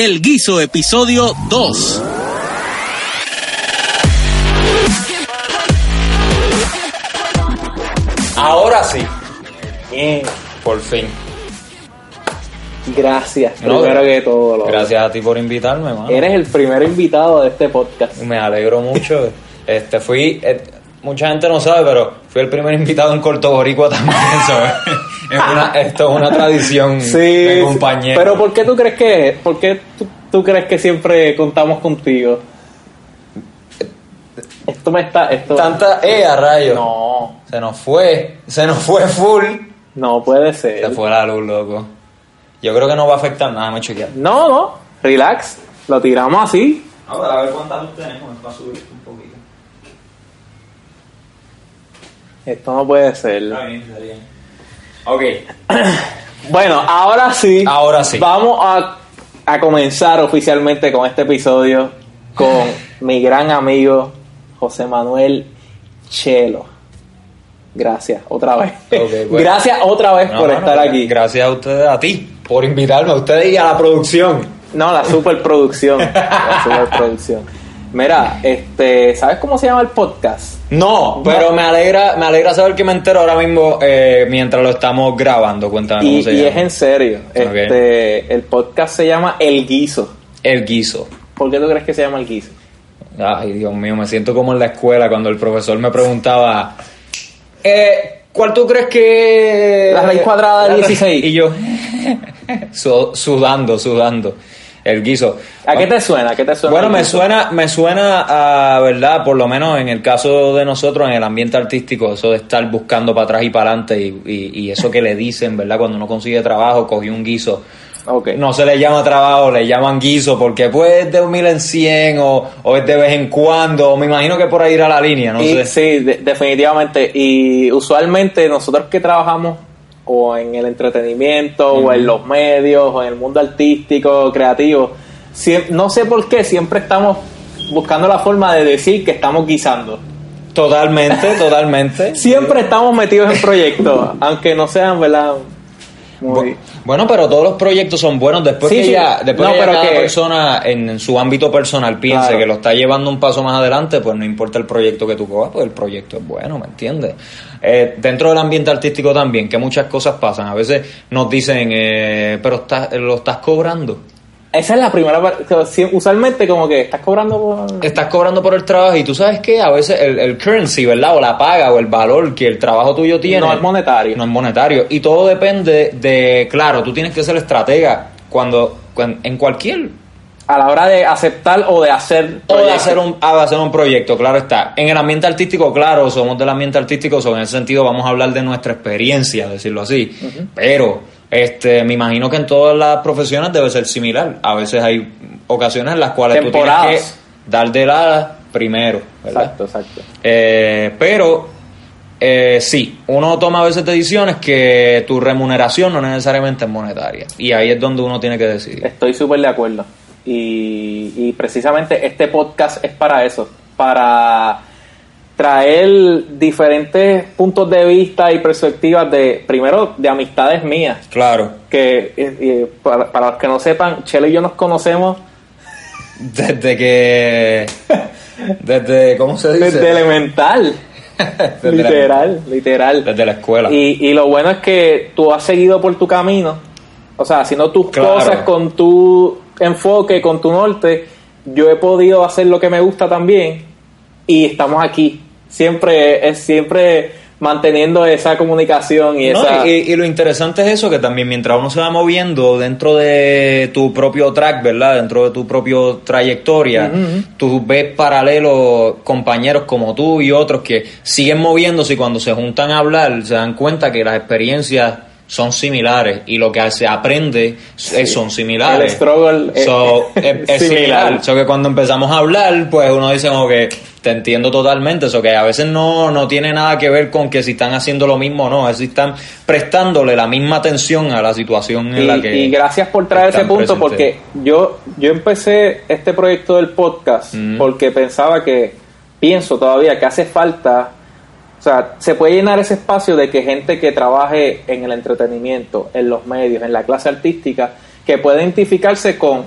El Guiso, episodio 2. Ahora sí, Bien, por fin. gracias. No, primero que todo. loco. Gracias a ti por invitarme, mano. Eres el primer invitado de este podcast. Me alegro mucho. Este fui, eh, mucha gente no sabe, pero fui el primer invitado en Corto Boricua también, ¿sabes? Es una, esto es una tradición de compañero. Pero ¿por qué tú crees que ¿Por qué tú, tú crees que siempre contamos contigo? Esto me está esto Tanta eh a rayo. No, Se nos fue, se nos fue full. no puede ser. Se fue la luz, loco. Yo creo que no va a afectar nada, me chequear. No, no. Relax. Lo tiramos así. a ver cuántas luz tenemos para subir un poquito. Esto no puede ser. Está bien, está bien. Ok. Bueno, ahora sí. Ahora sí. Vamos a, a comenzar oficialmente con este episodio con mi gran amigo José Manuel Chelo. Gracias, otra vez. Ok, bueno. Gracias otra vez No, por estar pues, aquí. Gracias a ustedes, a ti, por invitarme, a ustedes y a la producción. No, la superproducción. la superproducción. Mira, este, ¿sabes cómo se llama el podcast? No, pero me alegra, me alegra saber que me entero ahora mismo eh, mientras lo estamos grabando. Cuéntame cómo Y, se y llama. es en serio. Este, el podcast se llama El Guiso. El guiso. ¿Por qué tú crees que se llama El Guiso? Ay, Dios mío, me siento como en la escuela cuando el profesor me preguntaba, eh, ¿cuál tú crees que... La raíz cuadrada de La ra- 16. Y yo, su- sudando, sudando. El guiso. ¿A qué te suena? ¿A qué te suena? Bueno, me suena, me suena a, ¿verdad? Por lo menos en el caso de nosotros, en el ambiente artístico, eso de estar buscando para atrás y para adelante y, y- y eso que le dicen, ¿verdad? Cuando uno consigue trabajo, cogí un guiso. Ok. No se le llama trabajo, le llaman guiso porque pues es de un mil en cien o, o es de vez en cuando. Me imagino que por ahí irá la línea, no Y- sé. Sí, de- definitivamente. Y usualmente nosotros que trabajamos o en el entretenimiento o en los medios o en el mundo artístico, creativo, no sé por qué siempre estamos buscando la forma de decir que estamos guisando. Totalmente, totalmente. Siempre estamos metidos en proyectos, aunque no sean, ¿verdad? Muy... Bueno, pero todos los proyectos son buenos después Sí, que sí. ya, después No, que ya cada que- persona en, en su ámbito personal piense Claro. que lo está llevando un paso más adelante, pues no importa el proyecto que tú cojas, pues el proyecto es bueno, ¿me entiendes? Eh, dentro del ambiente artístico también, que muchas cosas pasan. A veces nos dicen, eh, pero estás, lo estás cobrando. Esa es la primera parte. Usualmente como que estás cobrando por... Estás cobrando por el trabajo y tú sabes que a veces el, el currency, ¿verdad? O la paga o el valor que el trabajo tuyo tiene. No es monetario. No es monetario. Y todo depende de, claro, tú tienes que ser estratega cuando, cuan- en cualquier A la hora de aceptar o de hacer... o de hacer un a hacer un proyecto, claro está. En el ambiente artístico, claro, somos del ambiente artístico, so, en ese sentido vamos a hablar de nuestra experiencia, decirlo así. Pero este me imagino que en todas las profesiones debe ser similar. A veces hay ocasiones en las cuales tú tienes que Temporadas. dar de la primero, ¿verdad? Exacto, exacto. Eh, pero eh, sí, uno toma a veces decisiones que tu remuneración no necesariamente es monetaria. Y ahí es donde uno tiene que decidir. Estoy súper de acuerdo. Y, y precisamente este podcast es para eso, para traer diferentes puntos de vista y perspectivas de, primero, de amistades mías, Claro. que eh, para, para los que no sepan, Chelo y yo nos conocemos Desde que. Desde. ¿Cómo se dice? desde elemental, Desde la- literal, literal. desde la escuela. Y, y lo bueno es que tú has seguido por tu camino, o sea, haciendo tus Claro. cosas con tu enfoque, con tu norte. Yo he podido hacer lo que me gusta también y estamos aquí. Siempre es siempre manteniendo esa comunicación y No, esa y, y lo interesante es eso, que también mientras uno se va moviendo dentro de tu propio track, ¿verdad? Dentro de tu propio trayectoria, tú ves paralelos compañeros como tú y otros que siguen moviéndose y cuando se juntan a hablar se dan cuenta que las experiencias son similares y lo que se aprende son similares. El struggle es- So, es, es similar. similar. So que cuando empezamos a hablar, pues uno dice como que te entiendo totalmente, eso que a veces no, no tiene nada que ver con que si están haciendo lo mismo o no, es si están prestándole la misma atención a la situación en y, la que... y gracias por traer ese punto presentes. porque yo yo empecé este proyecto del podcast Mm. porque pensaba que pienso todavía que hace falta o sea se puede llenar ese espacio de que gente que trabaje en el entretenimiento en los medios en la clase artística que pueda identificarse con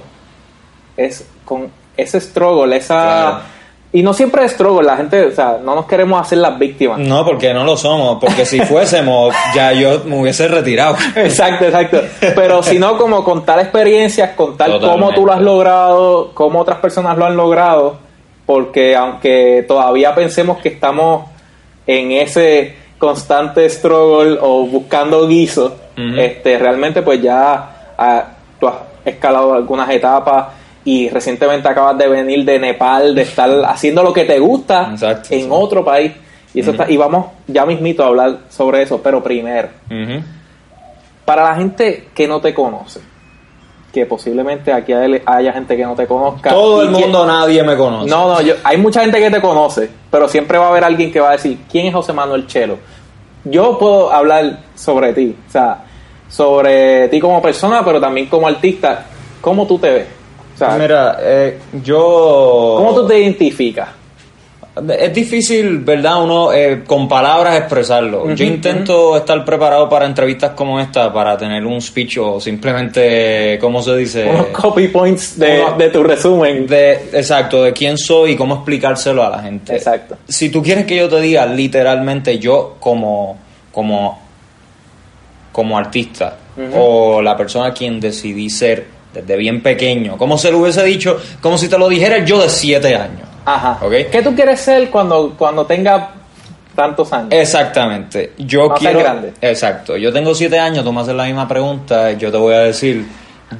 es con ese struggle, esa... Claro. Y no siempre es struggle, la gente, o sea, no nos queremos hacer las víctimas. No, porque no lo somos, porque si fuésemos, ya yo me hubiese retirado. Exacto, exacto. Pero sino como contar experiencias, contar cómo Totalmente. tú lo has logrado, cómo otras personas lo han logrado, porque aunque todavía pensemos que estamos en ese constante struggle o buscando guiso, este, realmente pues ya ah, tú has escalado algunas etapas y recientemente acabas de venir de Nepal, de estar haciendo lo que te gusta Exacto, en sí. otro país. Y, eso está- y vamos ya mismito a hablar sobre eso, pero primero, para la gente que no te conoce, que posiblemente aquí hay- haya gente que no te conozca. Todo el que- mundo, nadie me conoce. No, no, yo, hay mucha gente que te conoce, pero siempre va a haber alguien que va a decir, ¿quién es José Manuel Chelo? Yo puedo hablar sobre ti, o sea, sobre ti como persona, pero también como artista, ¿cómo tú te ves? O sea, Mira, eh, yo... ¿cómo tú te identificas? Es difícil, ¿verdad? Uno eh, con palabras expresarlo. Yo intento estar preparado para entrevistas como esta, para tener un speech o simplemente, ¿cómo se dice? Unos copy points de, Uno- de tu resumen. De, exacto, de quién soy y cómo explicárselo a la gente. Exacto. Si tú quieres que yo te diga literalmente yo como, como, como artista o la persona a quien decidí ser desde bien pequeño, como se lo hubiese dicho, como si te lo dijera yo de siete años. Ajá. Ok. ¿Qué tú quieres ser cuando, cuando tenga tantos años? Exactamente. Yo a ser quiero. grande. Exacto. Yo tengo siete años, tú me haces la misma pregunta, yo te voy a decir,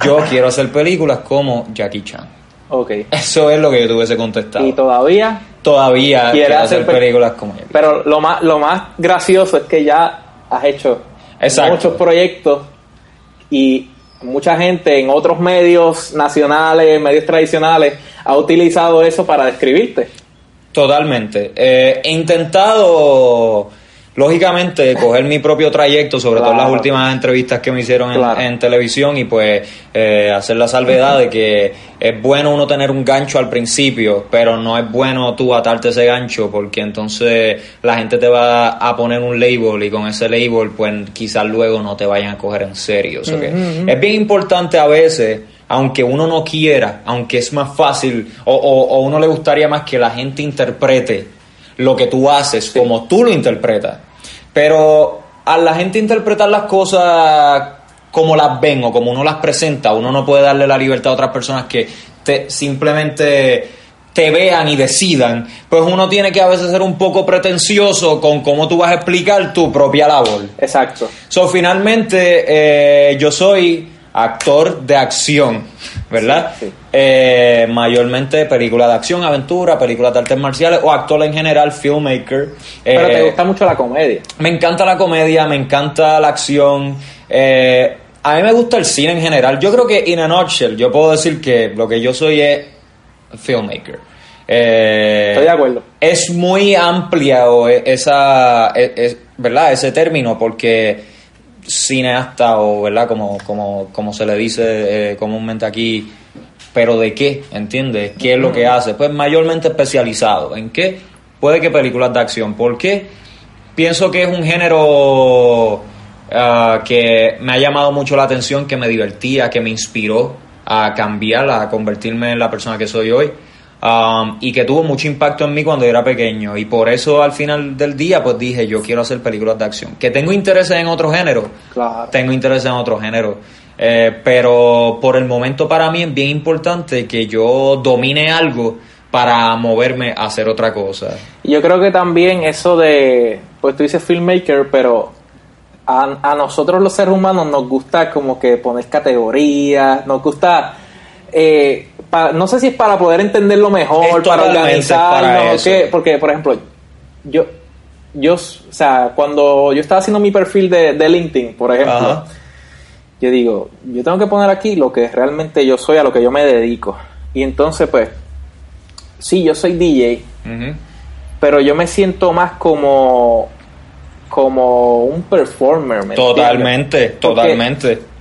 yo quiero hacer películas como Jackie Chan. Ok. Eso es lo que yo te hubiese contestado. Y todavía Todavía quiero hacer hacer pe- películas como Jackie Chan. Pero lo más, lo más gracioso es que ya has hecho Exacto. muchos proyectos y mucha gente en otros medios nacionales, medios tradicionales, ha utilizado eso para describirte. Totalmente. Eh, he intentado, lógicamente, coger mi propio trayecto, sobre todo en las últimas entrevistas que me hicieron en, Claro. en televisión, y pues eh, hacer la salvedad de que es bueno uno tener un gancho al principio, pero no es bueno tú atarte ese gancho, porque entonces la gente te va a poner un label y con ese label, pues quizás luego no te vayan a coger en serio. So que Es bien importante a veces aunque uno no quiera, aunque es más fácil, o, o, o uno le gustaría más que la gente interprete lo que tú haces como tú lo interpretas. Pero a la gente interpretar las cosas como las ven o como uno las presenta, uno no puede darle la libertad a otras personas que te simplemente te vean y decidan, pues uno tiene que a veces ser un poco pretencioso con cómo tú vas a explicar tu propia labor. Exacto. So, finalmente, eh, yo soy actor de acción, ¿verdad? Sí, sí. Eh, mayormente películas de acción, aventura, películas de artes marciales o actor en general, filmmaker. Pero Eh, te gusta mucho la comedia. me encanta la comedia, me encanta la acción. eh, a mí me gusta el cine en general. Yo creo que, in a nutshell, yo puedo decir que lo que yo soy es filmmaker. Eh, Estoy de acuerdo. es muy amplia o e- esa e- es- verdad ese término porque cineasta o verdad como como como se le dice eh, comúnmente aquí pero de qué entiendes qué es lo que hace pues mayormente especializado. En qué puede que películas de acción. ¿por qué? pienso que es un género ah, que me ha llamado mucho la atención que me divertía que me inspiró a cambiar a convertirme en la persona que soy hoy Um, y que tuvo mucho impacto en mí cuando yo era pequeño. Y por eso al final del día pues dije yo quiero hacer películas de acción. Que tengo intereses en otro género. Claro. tengo interés en otro género. Eh, pero por el momento para mí es bien importante que yo domine algo para moverme a hacer otra cosa. Yo creo que también eso de, pues tú dices filmmaker, pero a, a nosotros los seres humanos nos gusta como que poner categorías, nos gusta, eh, no sé si es para poder entenderlo mejor, Es para organizarnos, para porque por ejemplo, yo, yo, o sea, cuando yo estaba haciendo mi perfil de, de LinkedIn, por ejemplo, Ajá. yo digo, yo tengo que poner aquí lo que realmente yo soy, a lo que yo me dedico. Y entonces, pues, sí, yo soy DJ, pero yo me siento más como como un performer ¿me totalmente entiendes? Totalmente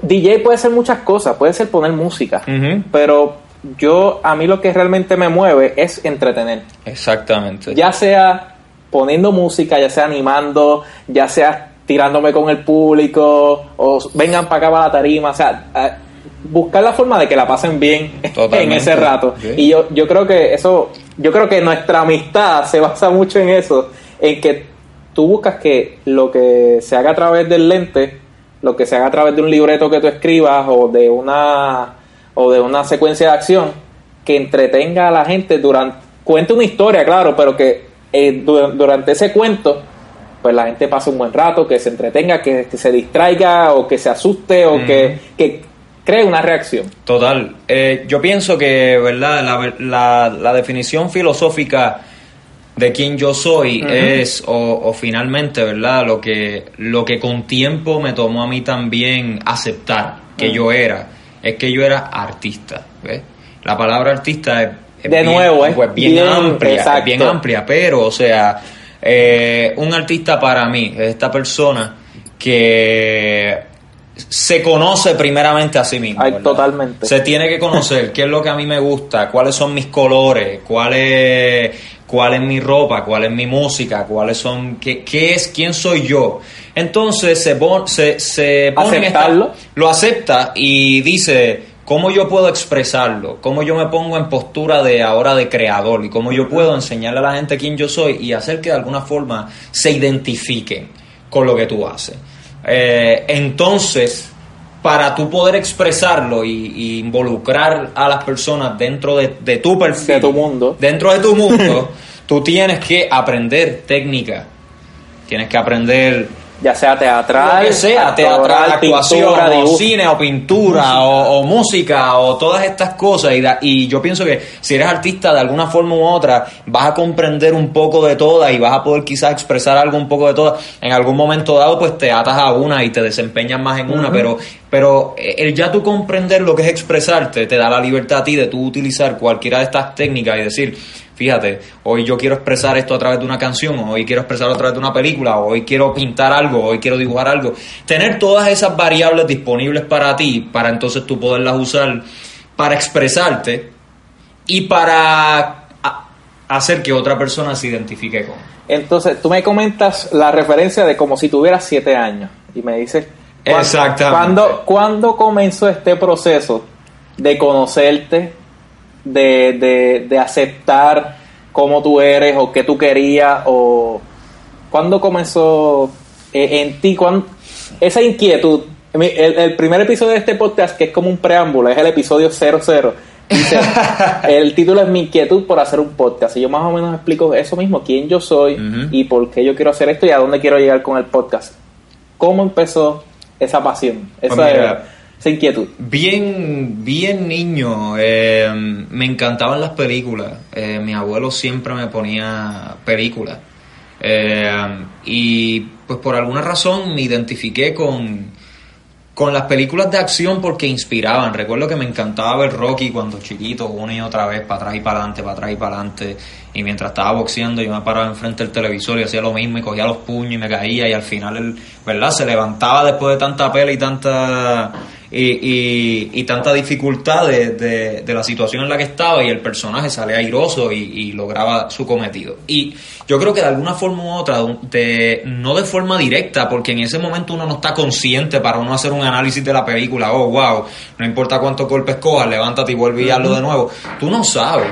DJ puede ser muchas cosas puede ser poner música pero yo a mí lo que realmente me mueve es entretener. Exactamente. Ya sea poniendo música ya sea animando ya sea tirándome con el público o vengan para acá para la tarima o sea a- buscar la forma de que la pasen bien en ese rato. Y yo, yo creo que eso, yo creo que nuestra amistad se basa mucho en eso, en que tú buscas que lo que se haga a través del lente, lo que se haga a través de un libreto que tú escribas o de una o de una secuencia de acción que entretenga a la gente durante cuente una historia, claro, pero que eh, du- durante ese cuento pues la gente pase un buen rato, que se entretenga, que, que se distraiga o que se asuste o que, que cree una reacción. Total. Eh, yo pienso que, ¿verdad? La, la, la definición filosófica de quién yo soy es, o, o finalmente, ¿verdad? Lo que, lo que con tiempo me tomó a mí también aceptar que yo era, es que yo era artista, ¿ves? La palabra artista es, es De bien, nuevo, es pues bien, bien- amplia, es bien amplia, pero, o sea, eh, un artista para mí es esta persona que se conoce primeramente a sí mismo. Totalmente. Se tiene que conocer qué es lo que a mí me gusta, cuáles son mis colores, cuál es, cuál es mi ropa, cuál es mi música, cuáles son, qué, qué es, quién soy yo. Entonces se, pon- se, se pone en esta- Aceptarlo. lo acepta y dice cómo yo puedo expresarlo, cómo yo me pongo en postura de ahora de creador y cómo yo puedo enseñarle a la gente quién yo soy y hacer que de alguna forma se identifiquen con lo que tú haces. Eh, entonces, para tú poder expresarlo y, y involucrar a las personas dentro de, de tu perfil, De tu mundo. dentro de tu mundo, tú tienes que aprender técnica, tienes que aprender Ya sea teatral, que sea, actoral, teatral, actuación, pintura, o dibujo. cine, o pintura, o, o música, o todas estas cosas. Y, da- y yo pienso que si eres artista de alguna forma u otra, vas a comprender un poco de todas y vas a poder quizás expresar algo un poco de todas. En algún momento dado, pues te atas a una y te desempeñas más en una, pero, pero el ya tú comprender lo que es expresarte te da la libertad a ti de tú utilizar cualquiera de estas técnicas y decir, fíjate, hoy yo quiero expresar esto a través de una canción, hoy quiero expresarlo a través de una película, hoy quiero pintar algo, hoy quiero dibujar algo. Tener todas esas variables disponibles para ti, para entonces tú poderlas usar para expresarte y para hacer que otra persona se identifique con. Entonces, tú me comentas la referencia de como si tuvieras siete años y me dices... ¿cuán- Exactamente. ¿cuándo, ¿Cuándo comenzó este proceso de conocerte, de, de, de aceptar cómo tú eres o qué tú querías? o ¿Cuándo comenzó eh, en ti cuán- esa inquietud? El, el primer episodio de este podcast, que es como un preámbulo, es el episodio 00. Dice, el título es Mi inquietud por hacer un podcast. Y yo más o menos explico eso mismo, quién yo soy y por qué yo quiero hacer esto y a dónde quiero llegar con el podcast. ¿Cómo empezó esa pasión, esa, Pues mira, esa inquietud? Bien, bien niño, eh, me encantaban las películas. Eh, mi abuelo siempre me ponía películas. Eh, y pues por alguna razón me identifiqué con, con las películas de acción porque inspiraban. Recuerdo que me encantaba ver Rocky cuando chiquito, una y otra vez, para atrás y para adelante, para atrás y para adelante. Y mientras estaba boxeando, yo me paraba enfrente del televisor y hacía lo mismo y cogía los puños y me caía. Y al final, él, ¿verdad? Se levantaba después de tanta pelea y tanta. Y, y, y tanta dificultad de, de- de la situación en la que estaba y el personaje salía airoso y, y lograba su cometido. Y yo creo que de alguna forma u otra, de, no de forma directa, porque en ese momento uno no está consciente para uno hacer un análisis de la película, oh, wow, no importa cuántos golpes cojas, levántate y vuelve y hazlo de nuevo. Tú no sabes.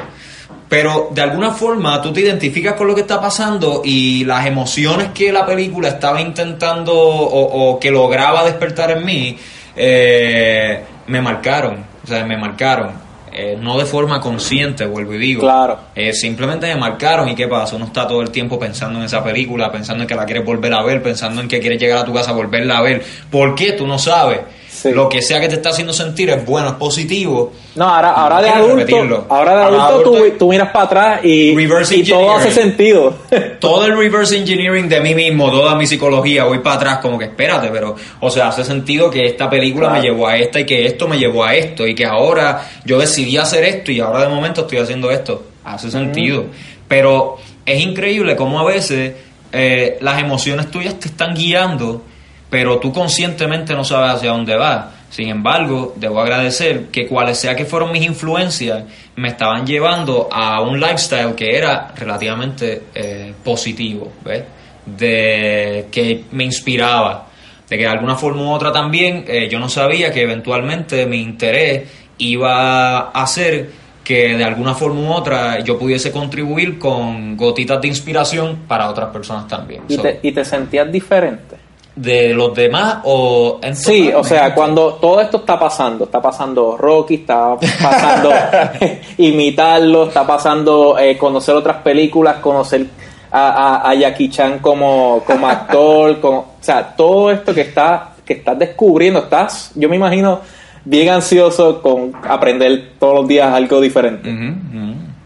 Pero de alguna forma tú te identificas con lo que está pasando y las emociones que la película estaba intentando o, o que lograba despertar en mí eh, me marcaron, o sea, me marcaron. Eh, no de forma consciente, vuelvo y digo. Claro. Eh, simplemente me marcaron y qué pasa, uno está todo el tiempo pensando en esa película, pensando en que la quieres volver a ver, pensando en que quieres llegar a tu casa a volverla a ver. ¿Por qué? Tú no sabes. Sí. Lo que sea que te está haciendo sentir es bueno, es positivo. No, ahora, ahora de adulto, ahora de Ahora adulto, tú, adulto- tú miras para atrás y, y todo hace sentido. todo el reverse engineering de mí mismo, toda mi psicología, voy para atrás como que espérate, pero, o sea, hace sentido que esta película Claro. me llevó a esta y que esto me llevó a esto y que ahora yo decidí hacer esto y ahora de momento estoy haciendo esto. Hace sentido. Pero es increíble cómo a veces eh, las emociones tuyas te están guiando, pero tú conscientemente no sabes hacia dónde vas. Sin embargo, debo agradecer que cuales sea que fueron mis influencias, me estaban llevando a un lifestyle que era relativamente eh, positivo, ¿ves? De, que me inspiraba. de que de alguna forma u otra también eh, yo no sabía que eventualmente mi interés iba a hacer que de alguna forma u otra yo pudiese contribuir con gotitas de inspiración para otras personas también. ¿Y, So, te, y te sentías diferente? De los demás o en Sí, o sea, cuando todo esto está pasando, está pasando Rocky, está pasando imitarlo, está pasando eh, conocer otras películas, conocer a, a- a Jackie Chan como, como actor, como, o sea, todo esto que está que estás descubriendo, estás, yo me imagino, bien ansioso con aprender todos los días algo diferente.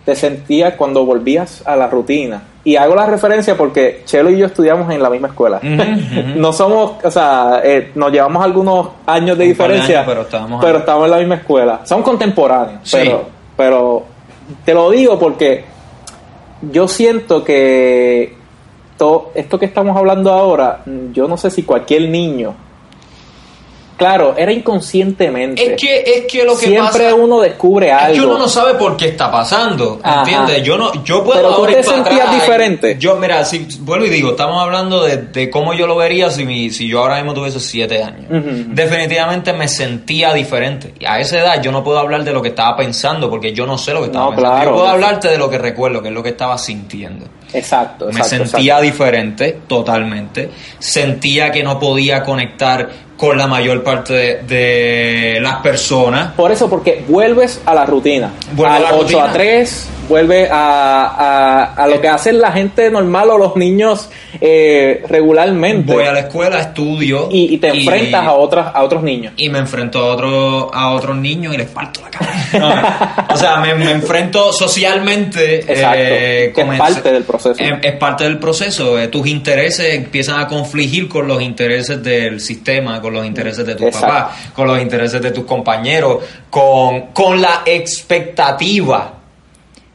Te sentías cuando volvías a la rutina. Y hago la referencia porque Chelo y yo estudiamos en la misma escuela. No somos, o sea, eh, nos llevamos algunos años de Un diferencia, pero estábamos pero estamos en la misma escuela. Somos contemporáneos, Sí. pero, pero te lo digo porque yo siento que todo esto que estamos hablando ahora, yo no sé si cualquier niño, claro, era inconscientemente. Es que, es que lo que Siempre pasa uno descubre algo. es que uno no sabe por qué está pasando, Ajá. ¿entiendes? Yo no, yo puedo Pero tú te sentías diferente. Yo, mira, si vuelvo y digo, estamos hablando de, de cómo yo lo vería si mi, si yo ahora mismo tuviese siete años. Definitivamente me sentía diferente. Y a esa edad yo no puedo hablar de lo que estaba pensando, porque yo no sé lo que estaba No, pensando. claro. Yo puedo hablarte de lo que recuerdo, que es lo que estaba sintiendo. Exacto, Me exacto, sentía exacto. diferente, totalmente. Sentía que no podía conectar con la mayor parte de, de las personas. Por eso, porque vuelves a la rutina. Vuelvo a al la 8 rutina. a 3, vuelve a, a, a lo que hacen la gente normal o los niños eh, regularmente. Voy a la escuela, estudio. y, y te enfrentas a, otras, a otros niños. y me enfrento a otros a otros niños y les parto la cara. o sea, me, me enfrento socialmente. Exacto, eh, es parte del proceso. Es, es parte del proceso. eh, tus intereses empiezan a confligir con los intereses del sistema, con los intereses de tus Exacto. papás, con los intereses de tus compañeros, con, con la expectativa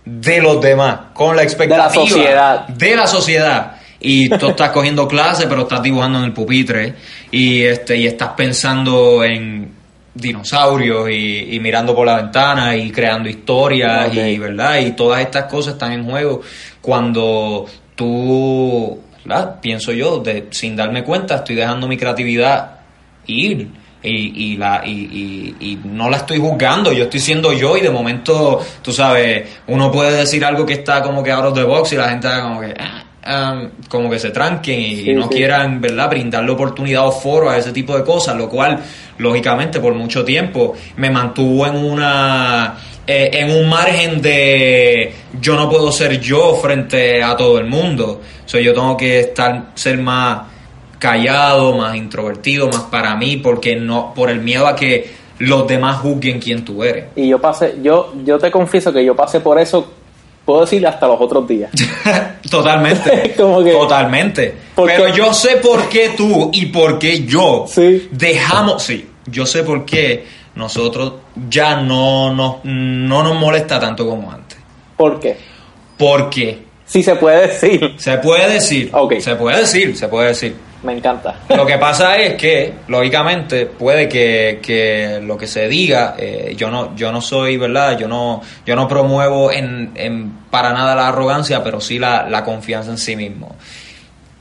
de los demás, con la expectativa sociedad. de la sociedad. Y tú estás cogiendo clases, pero estás dibujando en el pupitre y este y estás pensando en dinosaurios y, y mirando por la ventana y creando historias y verdad y todas estas cosas están en juego cuando tú ¿verdad? pienso yo de, sin darme cuenta estoy dejando mi creatividad ir y, y la y, y- y no la estoy juzgando yo estoy siendo yo y de momento tú sabes uno puede decir algo que está como que out of the box y la gente como que ah, ah, como que se tranquen y, Sí, no sí. quieran verdad brindar oportunidad o foro a ese tipo de cosas lo cual lógicamente por mucho tiempo me mantuvo en una eh, en un margen de yo no puedo ser yo frente a todo el mundo o sea, yo tengo que estar ser más callado, más introvertido, más para mí, porque no, por el miedo a que los demás juzguen quién tú eres. Y yo pasé, yo, yo te confieso que yo pasé por eso, puedo decir hasta los otros días. Totalmente. Como que- Totalmente. Porque- Pero yo sé por qué tú y por qué yo Sí. dejamos, sí, yo sé por qué nosotros ya no nos, no nos molesta tanto como antes. ¿Por qué? Porque Si se puede decir. se puede decir, Ok. se puede decir, se puede decir. Me encanta. Lo que pasa es que, lógicamente, puede que, que lo que se diga, eh, yo no, yo no soy, ¿verdad? Yo no, yo no promuevo en, en para nada la arrogancia, pero sí la, la confianza en sí mismo.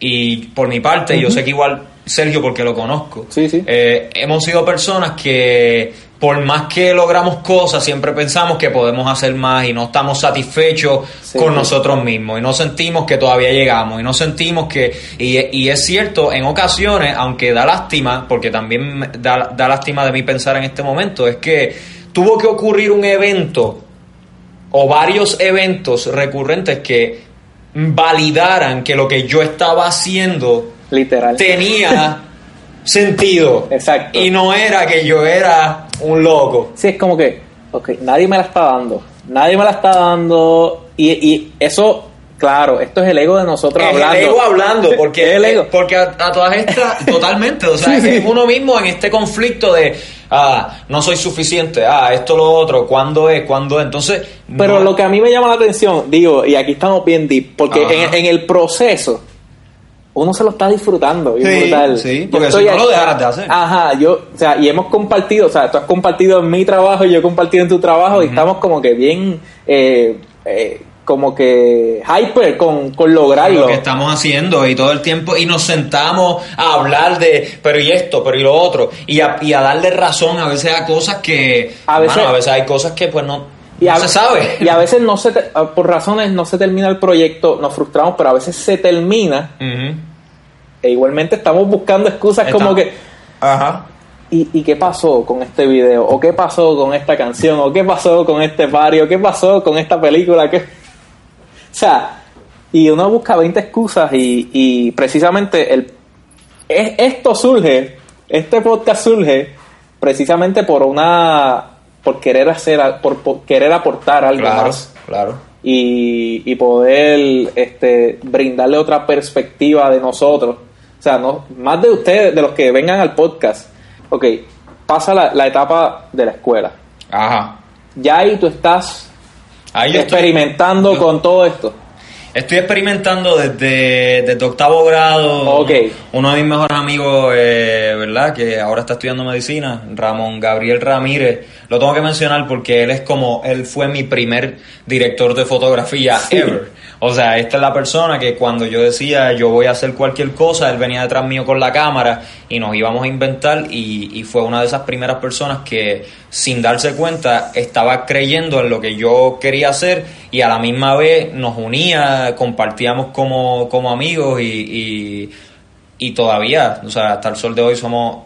Y por mi parte, yo sé que igual Sergio, porque lo conozco, Sí, sí. eh, hemos sido personas que por más que logramos cosas, siempre pensamos que podemos hacer más y no estamos satisfechos Sí, con sí. nosotros mismos y no sentimos que todavía llegamos y no sentimos que... Y, y es cierto, en ocasiones, aunque da lástima, porque también da, da lástima de mí pensar en este momento, es que tuvo que ocurrir un evento o varios eventos recurrentes que validaran que lo que yo estaba haciendo Literal. tenía sentido. Exacto. Y no era que yo era un loco. Sí, es como que, ok, nadie me la está dando. Nadie me la está dando. Y, y eso, claro, esto es el ego de nosotros Es hablando. el ego hablando, porque, el ego. porque a, a todas estas, totalmente, o sea, Sí, sí. es uno mismo en este conflicto de, ah, no soy suficiente, ah, esto, lo otro, ¿cuándo es? ¿Cuándo es? Entonces, Pero no- lo que a mí me llama la atención, digo, y aquí estamos bien deep, porque en, en el proceso uno se lo está disfrutando. Sí, brutal. sí, porque si no lo dejaras de hacer. Ajá, yo, o sea, y hemos compartido, o sea, tú has compartido en mi trabajo y yo he compartido en tu trabajo y estamos como que bien, eh, eh, como que hyper con, con lograrlo. lo que estamos haciendo y todo el tiempo y nos sentamos a hablar de pero y esto, pero y lo otro y a, y a darle razón a veces a cosas que A veces- mano, a veces hay cosas que pues no, Y no a, se sabe. y a veces no se te- por razones no se termina el proyecto, nos frustramos, pero a veces se termina e igualmente estamos buscando excusas Está- como que Ajá. ¿y, ¿y qué pasó con este video? ¿O qué pasó con esta canción? ¿O qué pasó con este barrio? ¿Qué pasó con esta película? ¿Qué? O sea, y uno busca 20 excusas y, y precisamente el, es- esto surge, este podcast surge precisamente por una, por querer hacer, por, por querer aportar algo Claro, más claro. y, y poder este, brindarle otra perspectiva de nosotros. O sea, no, más de ustedes, de los que vengan al podcast. Ok, pasa la, la etapa de la escuela. Ajá. Ya ahí tú estás Ahí yo estoy- experimentando yo- con todo esto. Estoy experimentando desde, desde octavo grado. Ok. Uno de mis mejores amigos, eh, ¿verdad? Que ahora está estudiando medicina, Ramón Gabriel Ramírez. Lo tengo que mencionar porque él es como, él fue mi primer director de fotografía Sí. ever. O sea, esta es la persona que cuando yo decía yo voy a hacer cualquier cosa, él venía detrás mío con la cámara y nos íbamos a inventar y, y fue una de esas primeras personas que sin darse cuenta estaba creyendo en lo que yo quería hacer y a la misma vez nos unía, compartíamos como, como amigos y, y, y todavía, o sea, hasta el sol de hoy somos...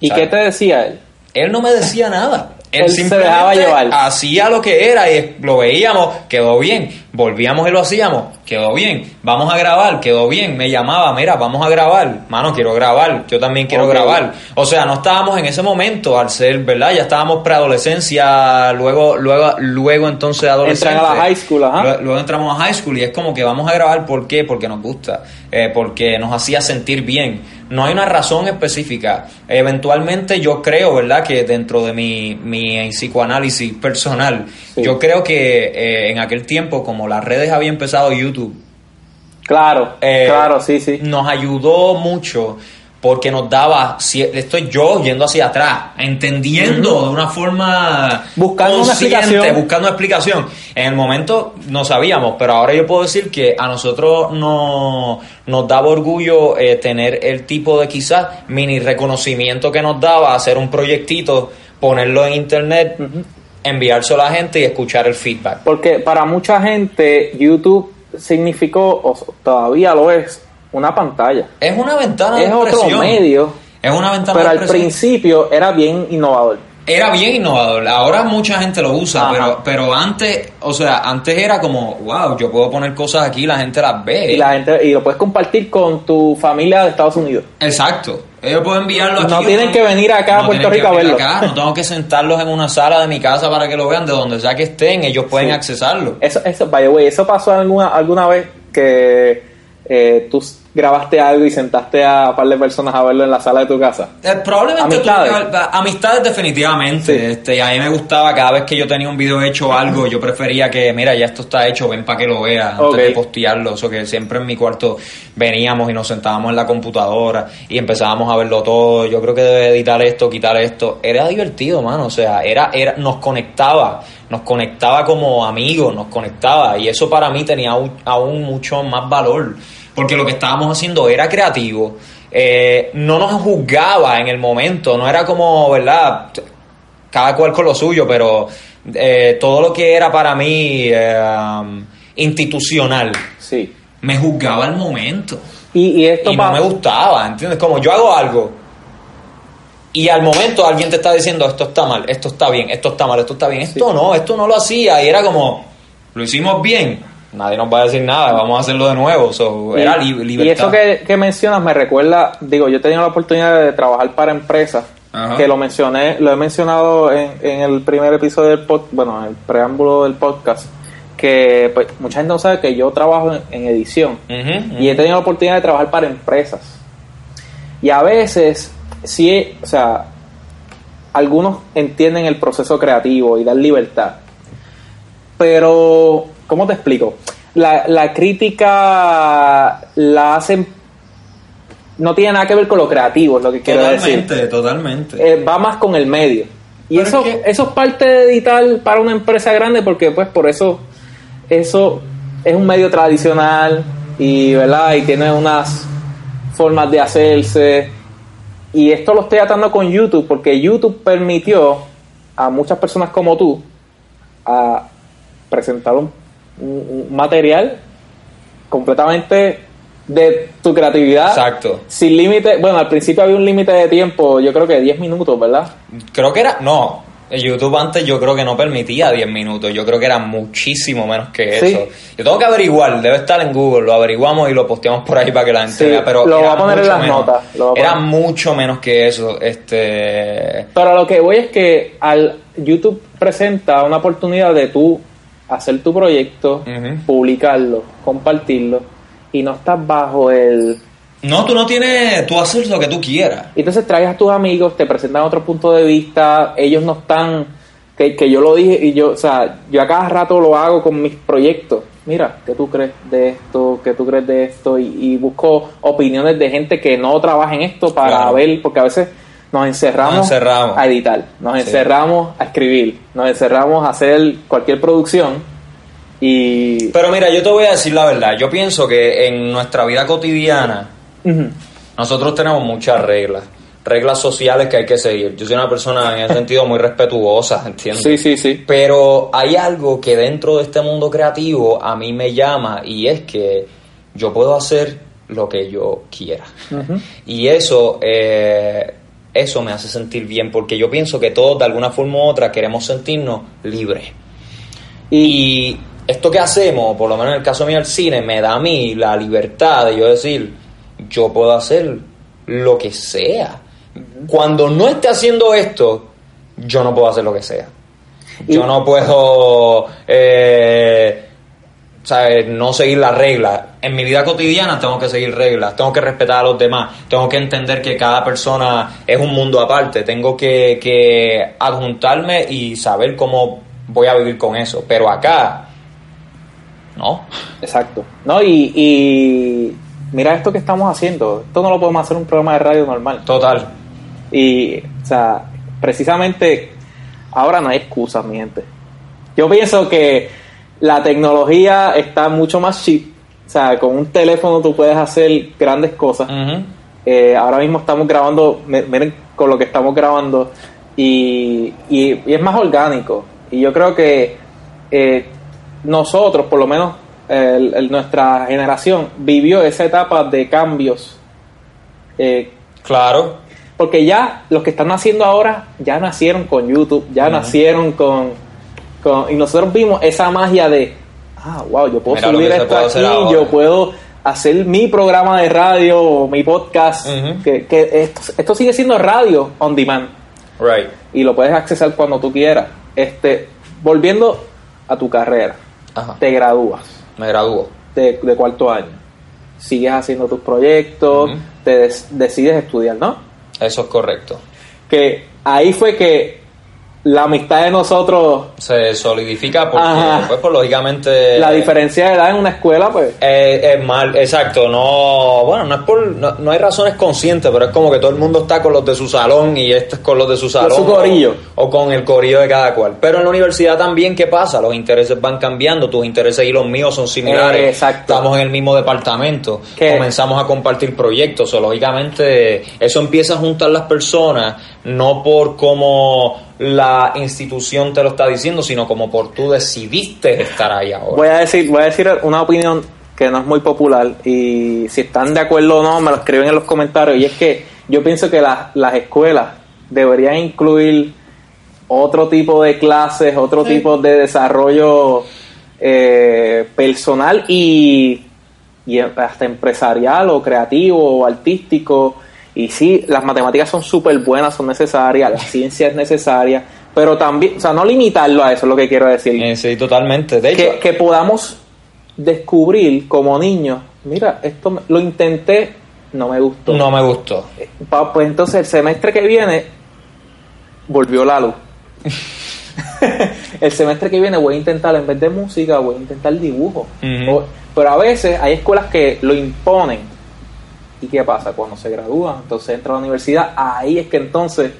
¿Y qué te decía él? él no me decía nada. Él, Él se simplemente dejaba llevar. hacía lo que era y lo veíamos, quedó bien. Volvíamos y lo hacíamos, quedó bien. Vamos a grabar, quedó bien. Me llamaba, mira, vamos a grabar. Mano, quiero grabar. Yo también quiero grabar. O sea, no estábamos en ese momento al ser, ¿verdad? Ya estábamos preadolescencia, luego, luego, luego entonces adolescente. Entran a la high school, ajá. Luego, luego entramos a high school y es como que vamos a grabar, ¿por qué? Porque nos gusta, eh, porque nos hacía sentir bien. No hay una razón específica. Eventualmente yo creo, ¿verdad? Que dentro de mi, mi psicoanálisis personal, Sí. yo creo que eh, en aquel tiempo, como las redes había empezado YouTube, Claro, eh, claro, sí, sí. nos ayudó mucho porque nos daba, si- estoy yo yendo hacia atrás, entendiendo de una forma Buscando una consciente, explicación. buscando una explicación. En el momento no sabíamos, pero ahora yo puedo decir que a nosotros no, nos daba orgullo eh, tener el tipo de quizás mini reconocimiento que nos daba hacer un proyectito, ponerlo en internet, enviárselo a la gente y escuchar el feedback. Porque para mucha gente YouTube significó, o todavía lo es, una pantalla. Es una ventana de Es otro medio, Es una ventana pero de al principio era bien innovador. Era bien innovador. Ahora mucha gente lo usa, Ajá. pero, pero antes, o sea, antes era como, wow, yo puedo poner cosas aquí, la gente las ve. Y la gente y lo puedes compartir con tu familia de Estados Unidos. Exacto. Ellos pueden enviarlo aquí. No tienen que venir acá a no Puerto Rico a verlo. acá, no tengo que sentarlos en una sala de mi casa para que lo vean, de donde sea que estén, ellos pueden Sí. accesarlo. Eso, eso, by the way, eso pasó alguna, alguna vez que eh, tú grabaste algo y sentaste a un par de personas a verlo en la sala de tu casa. Eh, probablemente Amistades. amistades definitivamente. Sí. Este, y a mí me gustaba cada vez que yo tenía un video hecho o algo, yo prefería que, mira, ya esto está hecho, ven para que lo veas antes de postearlo. Eso que siempre en mi cuarto veníamos y nos sentábamos en la computadora y empezábamos a verlo todo. Yo creo que debe editar esto, quitar esto. Era divertido, mano. O sea, era, era, nos conectaba, nos conectaba como amigos, nos conectaba. Y eso para mí tenía aún, aún mucho más valor. Porque lo que estábamos haciendo era creativo. Eh, no nos juzgaba en el momento, no era como, ¿verdad? Cada cual con lo suyo, pero eh, todo lo que era para mí eh, institucional Sí. me juzgaba al momento Y, y esto y no me gustaba, ¿entiendes? Como yo hago algo y al momento alguien te está diciendo esto está mal, esto está bien, esto está mal, esto está bien, esto no, esto no lo hacía y era como, lo hicimos bien, nadie nos va a decir nada, vamos a hacerlo de nuevo, so, y- era li- y libertad. eso que, que mencionas me recuerda, digo, yo he tenido la oportunidad de trabajar para empresas, Ajá. que lo mencioné, lo he mencionado en, en el primer episodio del podcast, bueno, en el preámbulo del podcast, que pues mucha gente no sabe que yo trabajo en, en edición y he tenido la oportunidad de trabajar para empresas. Y a veces, sí, o sea, algunos entienden el proceso creativo y dan libertad. Pero, ¿cómo te explico? La, la crítica la hacen. No tiene nada que ver con lo creativo, es lo que quiero decir. Totalmente, totalmente. Eh, va más con el medio. Y Pero eso, es que- eso es parte de editar para una empresa grande porque pues por eso eso es un medio tradicional y, ¿verdad? y tiene unas formas de hacerse. Y esto lo estoy atando con YouTube porque YouTube permitió a muchas personas como tú a presentar un, un- un material completamente de tu creatividad. Exacto. Sin límite. Bueno, al principio había un límite de tiempo, yo creo que 10 minutos, ¿verdad? Creo que era. No. YouTube antes yo creo que no permitía 10 minutos. Yo creo que era muchísimo menos que Sí. eso. Yo tengo que averiguar, debe estar en Google. Lo averiguamos y lo posteamos por ahí para que la gente Sí, vea. Pero lo era a poner en las menos. notas, Era mucho menos que eso. Este. Pero lo que voy es que al YouTube presenta una oportunidad de tú hacer tu proyecto, publicarlo, compartirlo y no estás bajo el No, tú no tienes. Tú haces lo que tú quieras. y entonces traes a tus amigos, te presentan otro punto de vista, ellos no están que, que yo lo dije y yo, o sea, yo a cada rato lo hago con mis proyectos. Mira, ¿qué tú crees de esto? ¿Qué tú crees de esto? Y, y busco opiniones de gente que no trabaja en esto para Claro. ver, porque a veces nos encerramos, Nos encerramos. a editar, nos Sí. encerramos a escribir, nos encerramos a hacer cualquier producción y... Pero mira, yo te voy a decir la verdad. Yo pienso que en nuestra vida cotidiana nosotros tenemos muchas reglas. Reglas sociales que hay que seguir. Yo soy una persona en ese sentido muy respetuosa, ¿entiendes? Sí, sí, sí. Pero hay algo que dentro de este mundo creativo a mí me llama y es que yo puedo hacer lo que yo quiera. Y eso, eh, eso me hace sentir bien porque yo pienso que todos de alguna forma u otra queremos sentirnos libres. Y esto que hacemos, por lo menos en el caso mío del cine, me da a mí la libertad de yo decir, yo puedo hacer lo que sea. Cuando no esté haciendo esto, yo no puedo hacer lo que sea. Yo no puedo, eh, ¿sabes? No seguir las reglas. En mi vida cotidiana tengo que seguir reglas, tengo que respetar a los demás, tengo que entender que cada persona es un mundo aparte, tengo que, que adjuntarme y saber cómo voy a vivir con eso. Pero acá, no. Exacto. No, y, y mira esto que estamos haciendo. Esto no lo podemos hacer en un programa de radio normal. Total. Y, o sea, precisamente ahora no hay excusas, mi gente. Yo pienso que la tecnología está mucho más cheap. O sea, con un teléfono tú puedes hacer grandes cosas. Eh, ahora mismo estamos grabando, mi- miren con lo que estamos grabando, y, y- y es más orgánico. Y yo creo que eh, nosotros, por lo menos el- el- nuestra generación, vivió esa etapa de cambios. Eh, Claro. porque ya los que están naciendo ahora ya nacieron con YouTube, ya nacieron con, con- Y nosotros vimos esa magia de, ah, wow, yo puedo Mira subir esto aquí, ahora". yo puedo hacer mi programa de radio mi podcast, que, que esto, esto sigue siendo radio on demand Right. y lo puedes accesar cuando tú quieras. Este, volviendo a tu carrera, Ajá. te gradúas Me graduó. de, de cuarto año, sigues haciendo tus proyectos, te des- decides estudiar, ¿no? Eso es correcto. que ahí fue que la amistad de nosotros, Se solidifica porque, Ajá. pues, pues, lógicamente... la diferencia de edad en una escuela, pues, Eh, es mal, exacto, no, bueno, no es por, no, no hay razones conscientes, pero es como que todo el mundo está con los de su salón y este es con los de su salón. su corillo. O, o con el corillo de cada cual. Pero en la universidad también, ¿qué pasa? Los intereses van cambiando, tus intereses y los míos son similares. Eh, exacto. Estamos en el mismo departamento, ¿Qué? comenzamos a compartir proyectos, o lógicamente eso empieza a juntar las personas, no por cómo la institución te lo está diciendo, sino como por tú decidiste estar ahí ahora. voy a decir, voy a decir una opinión que no es muy popular y si están de acuerdo o no, me lo escriben en los comentarios y es que yo pienso que las, las escuelas deberían incluir otro tipo de clases, otro tipo de desarrollo eh, personal y, y hasta empresarial o creativo o artístico. Y sí, las matemáticas son súper buenas, son necesarias, la ciencia es necesaria, pero también, o sea, no limitarlo a eso es lo que quiero decir Eh, sí, totalmente. De hecho, que, que podamos descubrir como niños, mira, esto me- lo intenté, no me gustó. no me gustó. Pa- pues entonces el semestre que viene volvió la luz. el semestre que viene voy a intentar, en vez de música, voy a intentar dibujo. O- pero a veces hay escuelas que lo imponen. ¿Y qué pasa? Cuando se gradúan, entonces entra a la universidad, ahí es que entonces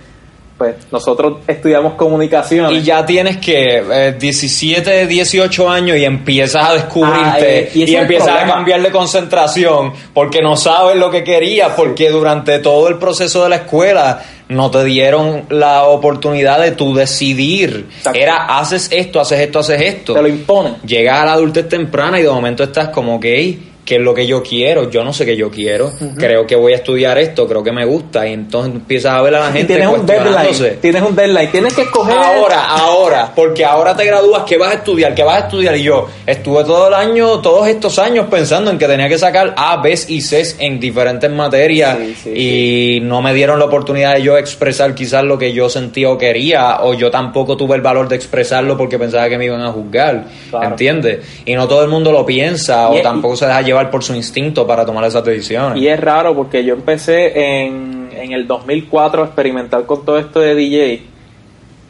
pues nosotros estudiamos comunicación. Y ya tienes que eh, 17, 18 años y empiezas a descubrirte Ah, eh, y empiezas a cambiar de concentración porque no sabes lo que querías, porque durante todo el proceso de la escuela no te dieron la oportunidad de tú decidir. Exacto. Era haces esto, haces esto, haces esto. Te lo imponen. Llegas a la adultez temprana y de momento estás como que, "Ey, ¿qué es lo que yo quiero? Yo no sé qué yo quiero. Creo que voy a estudiar esto, creo que me gusta. Y entonces empiezas a ver a la Y gente tienes un deadline. Tienes un deadline. Tienes que escoger. Ahora, ahora, porque ahora te gradúas, ¿qué vas a estudiar? ¿Qué vas a estudiar? Y yo estuve todo el año, todos estos años pensando en que tenía que sacar A, B y C en diferentes materias Sí, sí, y no me dieron la oportunidad de yo expresar quizás lo que yo sentía o quería, o yo tampoco tuve el valor de expresarlo porque pensaba que me iban a juzgar, Claro. ¿entiendes? Y no todo el mundo lo piensa Y o es- tampoco se deja llevar por su instinto para tomar esas decisiones. Y es raro porque yo empecé en, en el 2004 a experimentar con todo esto de DJ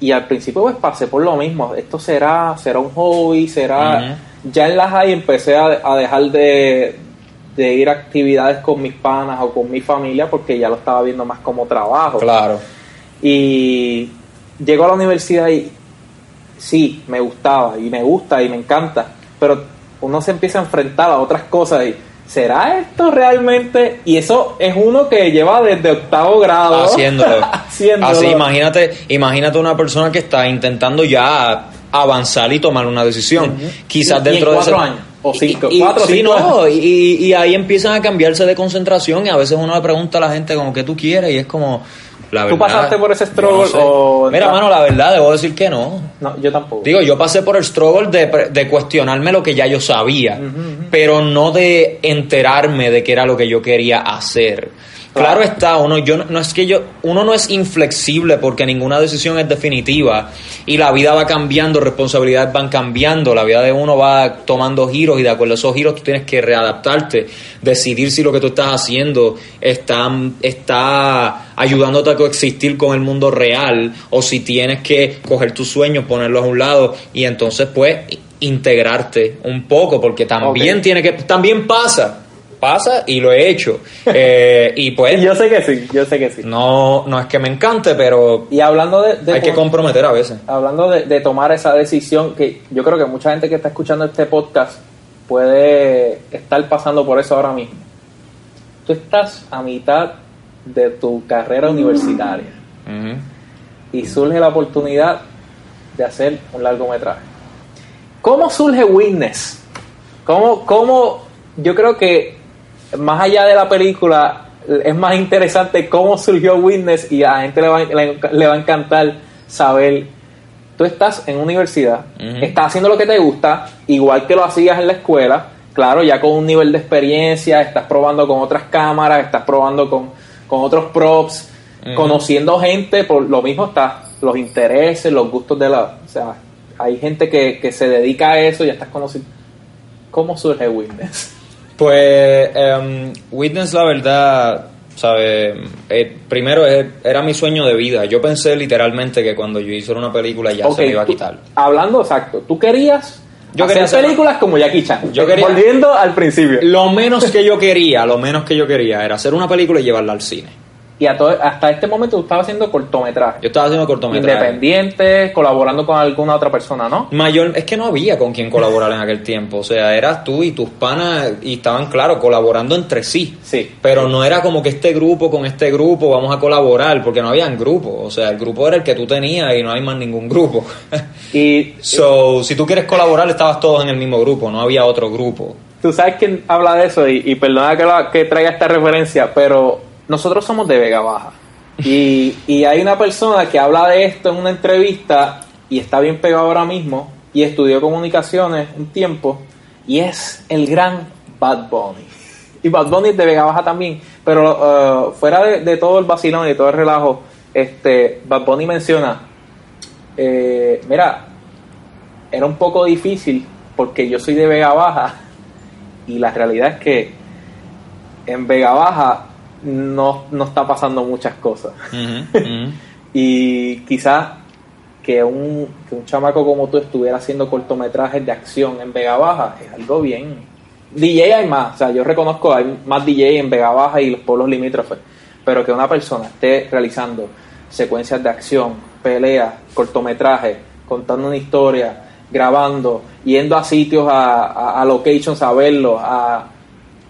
y al principio pues pasé por lo mismo. Esto será, será un hobby, será... Ya en la high empecé a, a dejar de, de ir a actividades con mis panas o con mi familia porque ya lo estaba viendo más como trabajo. Claro. Y llego a la universidad y sí, me gustaba y me gusta y me encanta, pero uno se empieza a enfrentar a otras cosas y ¿será esto realmente? Y eso es uno que lleva desde octavo grado haciéndolo. haciéndolo. Así, imagínate, imagínate una persona que está intentando ya avanzar y tomar una decisión. Quizás Y- y en dentro de cuatro ese- años, o cinco, Y- y- cuatro sí, cinco no, años. y, y ahí empiezan a cambiarse de concentración y a veces uno le pregunta a la gente como que tú quieres y es como la ¿Tú pasaste por ese struggle sé. o- Mira, mano, la verdad debo decir que no. No, yo tampoco. Digo, yo pasé por el struggle de, de cuestionarme lo que ya yo sabía, pero no de enterarme de qué era lo que yo quería hacer. Claro, está, uno, yo no- no es que yo, uno no es inflexible porque ninguna decisión es definitiva y la vida va cambiando, responsabilidades van cambiando, la vida de uno va tomando giros y de acuerdo a esos giros tú tienes que readaptarte, decidir si lo que tú estás haciendo está, está ayudándote a coexistir con el mundo real o si tienes que coger tus sueños, ponerlos a un lado y entonces pues integrarte un poco porque también tiene que, también pasa, pasa y lo he hecho Eh, y pues Yo sé que sí, yo sé que sí. no, no es que me encante, pero Y hablando de... de hay que comprometer a veces. hablando de, de tomar esa decisión, que yo creo que mucha gente que está escuchando este podcast puede estar pasando por eso ahora mismo. Tú estás a mitad de tu carrera universitaria y surge la oportunidad de hacer un largometraje. ¿Cómo surge Witness? ¿Cómo, cómo yo creo que más allá de la película es más interesante cómo surgió Witness y a la gente le va, le, le va a encantar saber tú estás en universidad, estás haciendo lo que te gusta, igual que lo hacías en la escuela, claro, ya con un nivel de experiencia, estás probando con otras cámaras, estás probando con, con otros props, conociendo gente, por lo mismo está los intereses, los gustos de la... O sea, hay gente que, que se dedica a eso y ya estás conociendo. ¿Cómo surge Witness? Pues em, Witness, la verdad, ¿sabe? Eh, primero era mi sueño de vida. Yo pensé literalmente que cuando yo hiciera una película ya se me iba a tú- quitar. hablando exacto, tú querías Yo hacer quería hacer- películas como Jackie Chan. Yo quería- Volviendo al principio. Lo menos que yo quería, lo menos que yo quería era hacer una película y llevarla al cine. Y a todo- hasta este momento tú estabas haciendo cortometrajes. Yo estaba haciendo cortometrajes. Independientes, colaborando con alguna otra persona, ¿no? Mayor, es que no había con quien colaborar en aquel tiempo. O sea, eras tú y tus panas y estaban, claro, colaborando entre sí. Sí. Pero no era como que este grupo con este grupo vamos a colaborar, porque no habían grupos. O sea, el grupo era el que tú tenías y no hay más ningún grupo. Y so, si tú quieres colaborar, estabas todos en el mismo grupo, no había otro grupo. tú sabes quién habla de eso, y, y perdona que, la- que traiga esta referencia, pero nosotros somos de Vega Baja. Y, y hay una persona que habla de esto en una entrevista y está bien pegado ahora mismo y estudió comunicaciones un tiempo y es el gran Bad Bunny. Y Bad Bunny es de Vega Baja también, pero uh, fuera de, de todo el vacilón y todo el relajo, este, Bad Bunny menciona, eh, mira, era un poco difícil porque yo soy de Vega Baja y la realidad es que en Vega Baja no, no está pasando muchas cosas. Y quizás que un, que un chamaco como tú estuviera haciendo cortometrajes de acción en Vega Baja es algo bien. DJ hay más, o sea, yo reconozco hay más DJ en Vega Baja y los pueblos limítrofes, pero que una persona esté realizando secuencias de acción, peleas, cortometrajes, contando una historia, grabando, yendo a sitios, a, a, a locations a verlo, a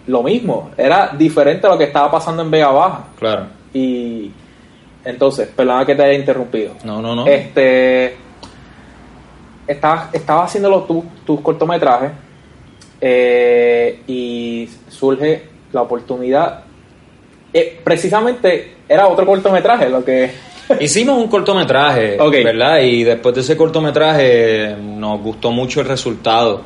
lo mismo. Era diferente a lo que estaba pasando en Vega Baja. Claro. Y entonces, perdona que te haya interrumpido. No, no, no. Este, estabas, estabas haciendo los- tu- tus cortometrajes eh, y surge la oportunidad. Eh, precisamente era otro cortometraje lo que. Hicimos un cortometraje. ¿verdad? Y después de ese cortometraje nos gustó mucho el resultado.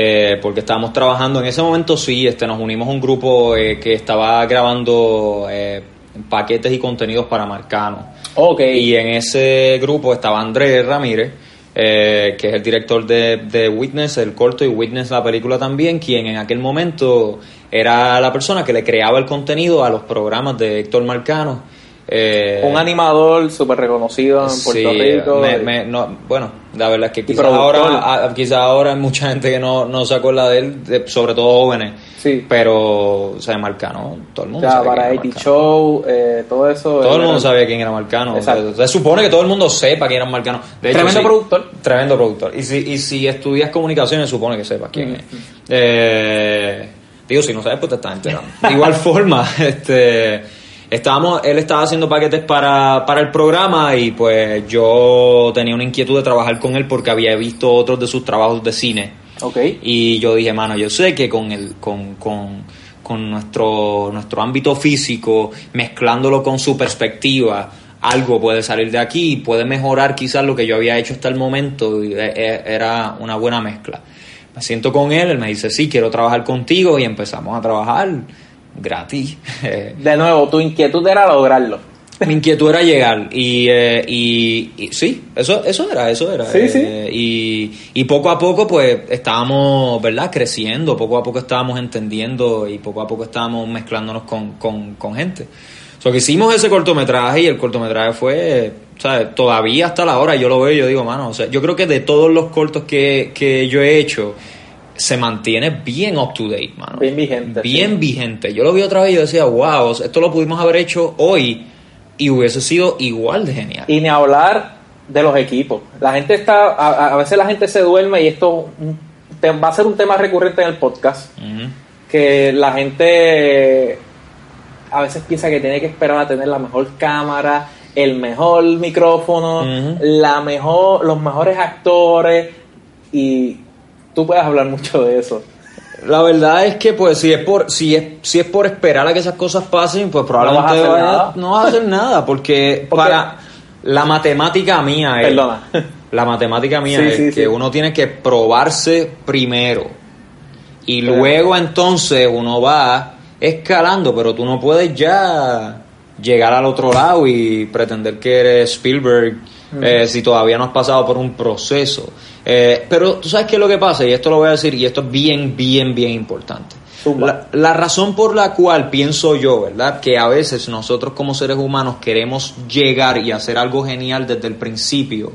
Eh, porque estábamos trabajando en ese momento, sí, este, nos unimos a un grupo eh, que estaba grabando eh, paquetes y contenidos para Marcano. Ok. Y en ese grupo estaba Andrés Ramírez, eh, que es el director de, de Witness, el corto, y Witness, la película también, quien en aquel momento era la persona que le creaba el contenido a los programas de Héctor Marcano. Eh, un animador súper reconocido en Puerto sí, Rico. me- me- no, bueno, la verdad es que quizás ahora, a- quizás ahora hay mucha gente que no, no se acuerda de él, de- sobre todo jóvenes. Sí. Pero, o sea, Marcano, todo el mundo sabe quién para era 80 Marcano. Show, eh, todo eso. Todo el era- mundo sabía quién era Marcano. Exacto. Se, se supone que todo el mundo sepa quién era Marcano. De hecho, Tremendo sí, productor. Tremendo productor. Y si, y si estudias comunicaciones, supone que sepas quién es. Eh, digo, si no sabes, pues te estás enterando. De igual forma, este, estábamos, él estaba haciendo paquetes para, para el programa y pues yo tenía una inquietud de trabajar con él porque había visto otros de sus trabajos de cine. Ok. Y yo dije, mano, yo sé que con el, con, con, con nuestro, nuestro ámbito físico, mezclándolo con su perspectiva, algo puede salir de aquí y puede mejorar quizás lo que yo había hecho hasta el momento. Y e- e- era una buena mezcla. Me siento con él, él me dice, sí, quiero trabajar contigo y empezamos a trabajar gratis. De nuevo, tu inquietud era lograrlo. Mi inquietud era llegar y, eh, y, y sí, eso, eso era, eso era. Sí, sí. Eh, y, y poco a poco pues estábamos, ¿verdad? Creciendo, poco a poco estábamos entendiendo y poco a poco estábamos mezclándonos con, con, con gente. O sea, que hicimos ese cortometraje y el cortometraje fue, ¿sabes? Todavía hasta la hora yo lo veo y yo digo, mano, o sea, yo creo que de todos los cortos que, que yo he hecho, se mantiene bien up to date, mano. Bien vigente, Bien sí. vigente. Yo lo vi otra vez y yo decía, wow, esto lo pudimos haber hecho hoy y hubiese sido igual de genial. Y ni hablar de los equipos. La gente está, a, a veces la gente se duerme y esto te- va a ser un tema recurrente en el podcast, que la gente a veces piensa que tiene que esperar a tener la mejor cámara, el mejor micrófono, la mejor, los mejores actores y tú puedes hablar mucho de eso. La verdad es que pues si es por si es si es por esperar a que esas cosas pasen, pues probablemente vas a hacer vaya- nada. no vas a hacer nada porque, para la matemática mía es Perdona. la matemática mía Sí, es sí, que sí. uno tiene que probarse primero y luego entonces uno va escalando, pero tú no puedes ya llegar al otro lado y pretender que eres Spielberg eh, si todavía no has pasado por un proceso. Eh, pero tú sabes qué es lo que pasa, y esto lo voy a decir, y esto es bien, bien, bien importante. La, la razón por la cual pienso yo, ¿verdad? Que a veces nosotros como seres humanos queremos llegar y hacer algo genial desde el principio,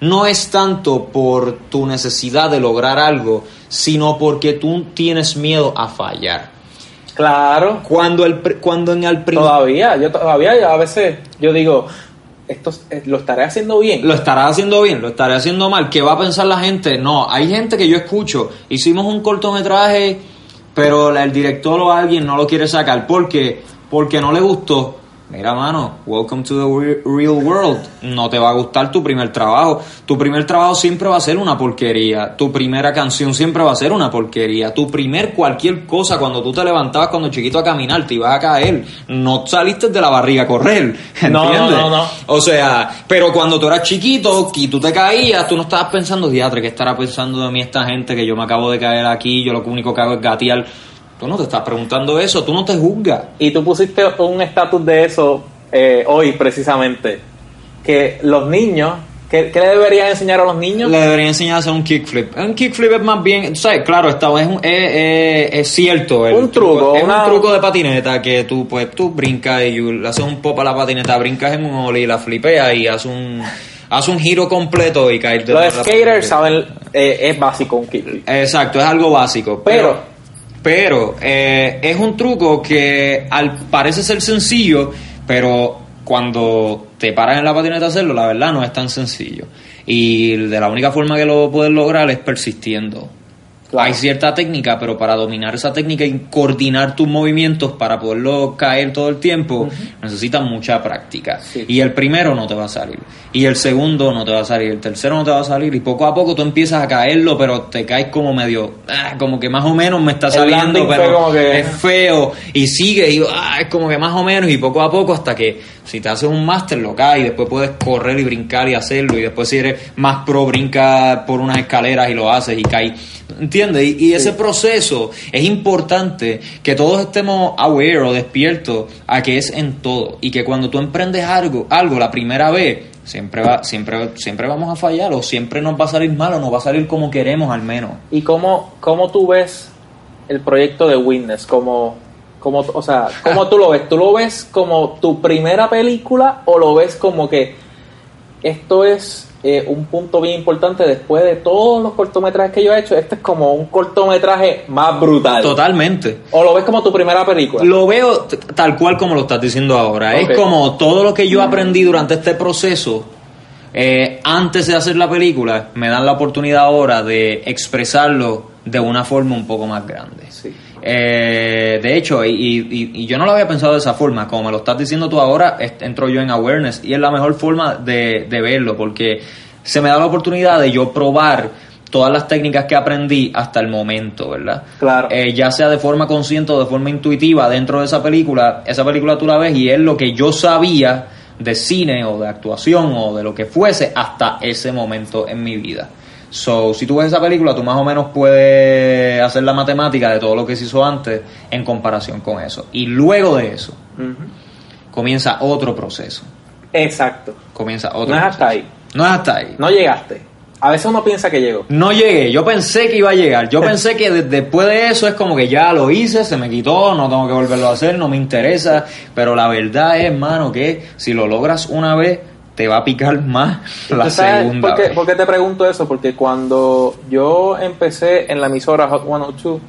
no es tanto por tu necesidad de lograr algo, sino porque tú tienes miedo a fallar. Claro, Cuando, el, cuando en el principio... todavía, yo todavía a veces yo digo, esto eh, lo estaré haciendo bien. Lo estará haciendo bien, lo estaré haciendo mal. ¿Qué va a pensar la gente? No, hay gente que yo escucho. Hicimos un cortometraje, pero el director o alguien no lo quiere sacar. ¿Por qué? Porque no le gustó. Mira, mano, welcome to the re- real world. No te va a gustar tu primer trabajo. Tu primer trabajo siempre va a ser una porquería. Tu primera canción siempre va a ser una porquería. Tu primer cualquier cosa, cuando tú te levantabas cuando chiquito a caminar, te ibas a caer. No saliste de la barriga a correr. ¿Entiendes? No, no, no, no. O sea, pero cuando tú eras chiquito y tú te caías, tú no estabas pensando, diatre, ¿qué estará pensando de mí esta gente que yo me acabo de caer aquí? Yo lo único que hago es gatear. Tú no te estás preguntando eso, tú no te juzgas. Y tú pusiste un estatus de eso eh, hoy precisamente, que los niños, ¿qué, qué le deberían enseñar a los niños? Le debería enseñar a hacer un kickflip. Un kickflip es más bien, ¿sabes? Claro, está, es, un- es, es- es cierto. el Un truco, Es una- un truco de patineta que tú, pues, tú brincas y le haces un pop a la patineta, brincas en un ollie, la flipeas y haces un, haces un giro completo y caes de los skaters saben, eh, es básico un kickflip. Exacto, es algo básico. Pero- pero eh, es un truco que al, parece ser sencillo, pero cuando te paras en la patineta a hacerlo, la verdad no es tan sencillo. Y de la única forma que lo puedes lograr es persistiendo. Claro. Hay cierta técnica, pero para dominar esa técnica y coordinar tus movimientos para poderlo caer todo el tiempo, necesitas mucha práctica. Sí. Y el primero no te va a salir. Y el segundo no te va a salir. El tercero no te va a salir. Y poco a poco tú empiezas a caerlo, pero te caes como medio, ah, como que más o menos me está El saliendo, pero que- es feo. Y sigue, y ah, es como que más o menos. Y poco a poco hasta que si te haces un máster lo caes y después puedes correr y brincar y hacerlo. Y después si eres más pro, brinca por unas escaleras y lo haces y caes. ¿Entiendes? Y, y ese proceso es importante que todos estemos aware o despiertos a que es en todo. Y que cuando tú emprendes algo, algo la primera vez, siempre va, siempre, siempre vamos a fallar, o siempre nos va a salir mal, o nos va a salir como queremos al menos. ¿Y cómo, cómo tú ves el proyecto de Witness? Como, como, o sea, ¿cómo tú lo ves? ¿Tú lo ves como tu primera película o lo ves como que esto es eh, un punto bien importante después de todos los cortometrajes que yo he hecho? Este es como un cortometraje más brutal. Totalmente. ¿O lo ves como tu primera película? Lo veo tal cual como lo estás diciendo ahora. Es como todo lo que yo aprendí durante este proceso, eh, antes de hacer la película, me dan la oportunidad ahora de expresarlo de una forma un poco más grande. Sí. Eh, de hecho, y, y- y yo no lo había pensado de esa forma, como me lo estás diciendo tú ahora, entro yo en awareness y es la mejor forma de, de verlo, porque se me da la oportunidad de yo probar todas las técnicas que aprendí hasta el momento, ¿verdad? Claro. Eh, ya sea de forma consciente o de forma intuitiva dentro de esa película, esa película tú la ves y es lo que yo sabía de cine o de actuación o de lo que fuese hasta ese momento en mi vida. So, si tú ves esa película, tú más o menos puedes hacer la matemática de todo lo que se hizo antes en comparación con eso. Y luego de eso, comienza otro proceso. Exacto. Comienza otro No es hasta ahí. No es hasta ahí. No llegaste. A veces uno piensa que llegó. No llegué, yo pensé que iba a llegar. Yo pensé que de- después de eso es como que ya lo hice, se me quitó, no tengo que volverlo a hacer, no me interesa. Pero la verdad es, hermano, que si lo logras una vez, te va a picar más la ¿Tú sabes segunda por qué, vez. por qué te pregunto eso? Porque cuando yo empecé en la emisora Hot 102,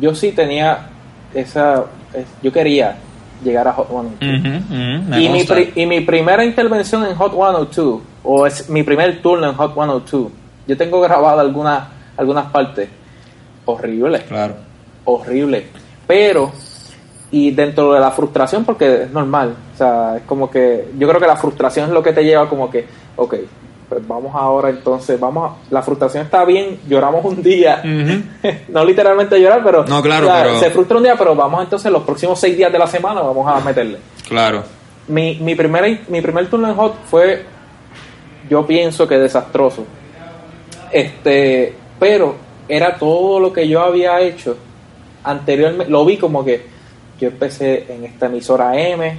yo sí tenía esa... es- Yo quería llegar a Hot 102. Ujú, ujú, me y, mi pri- y mi primera intervención en Hot 102, o es mi primer turno en Hot 102, yo tengo grabado algunas, algunas partes. Horrible Claro. horrible. Pero, y dentro de la frustración, porque es normal, o sea, es como que yo creo que la frustración es lo que te lleva como que, ok, pues vamos ahora entonces, vamos a, la frustración está bien, lloramos un día, no literalmente llorar, pero, No, claro, o sea, pero- se frustra un día, pero vamos entonces los próximos seis días de la semana, vamos a meterle. Claro. Mi, mi, primer, mi primer turno en Hot fue, yo pienso que desastroso. Este, pero era todo lo que yo había hecho anteriormente. Lo vi como que yo empecé en esta emisora M,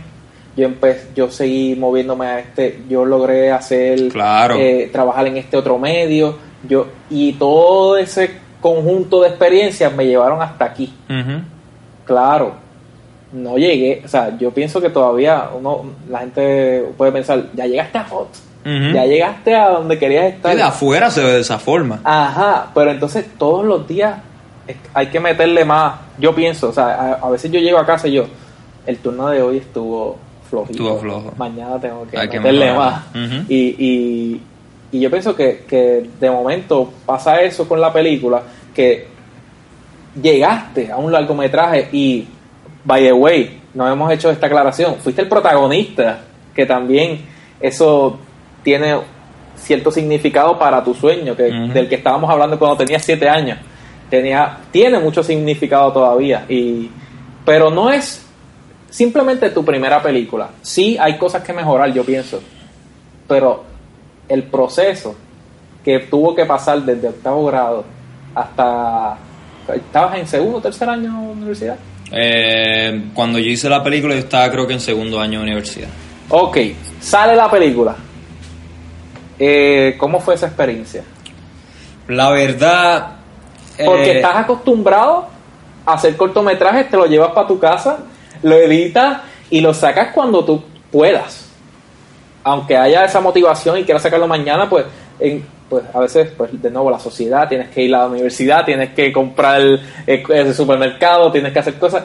yo empecé, yo seguí moviéndome a este, yo logré hacer, Claro. eh, trabajar en este otro medio, yo y todo ese conjunto de experiencias me llevaron hasta aquí. Ujú. Claro, no llegué, o sea, yo pienso que todavía uno, la gente puede pensar, ya llegaste a Ujú. ya llegaste a donde querías estar. Sí, de afuera se ve de esa forma. Ajá, pero entonces todos los días hay que meterle más, yo pienso, o sea, a, a veces yo llego a casa y yo, el turno de hoy estuvo flojito. Estuvo flojo. Mañana tengo que Hay meterle más. Y, y, y yo pienso que, que de momento pasa eso con la película, que llegaste a un largometraje y, by the way, no hemos hecho esta aclaración, fuiste el protagonista, que también eso tiene cierto significado para tu sueño, que, del que estábamos hablando cuando tenías siete años. Tenía, tiene mucho significado todavía, y, pero no es simplemente tu primera película. Sí hay cosas que mejorar, yo pienso, pero el proceso que tuvo que pasar desde octavo grado hasta... ¿Estabas en segundo o tercer año de universidad? Eh, cuando yo hice la película, yo estaba creo que en segundo año de universidad. Ok, sale la película. Eh, ¿Cómo fue esa experiencia? La verdad. Porque eh, estás acostumbrado a hacer cortometrajes, te lo llevas para tu casa, lo editas y lo sacas cuando tú puedas. Aunque haya esa motivación y quieras sacarlo mañana, pues, en- pues a veces, pues de nuevo, la sociedad, tienes que ir a la universidad, tienes que comprar eh, el supermercado, tienes que hacer cosas.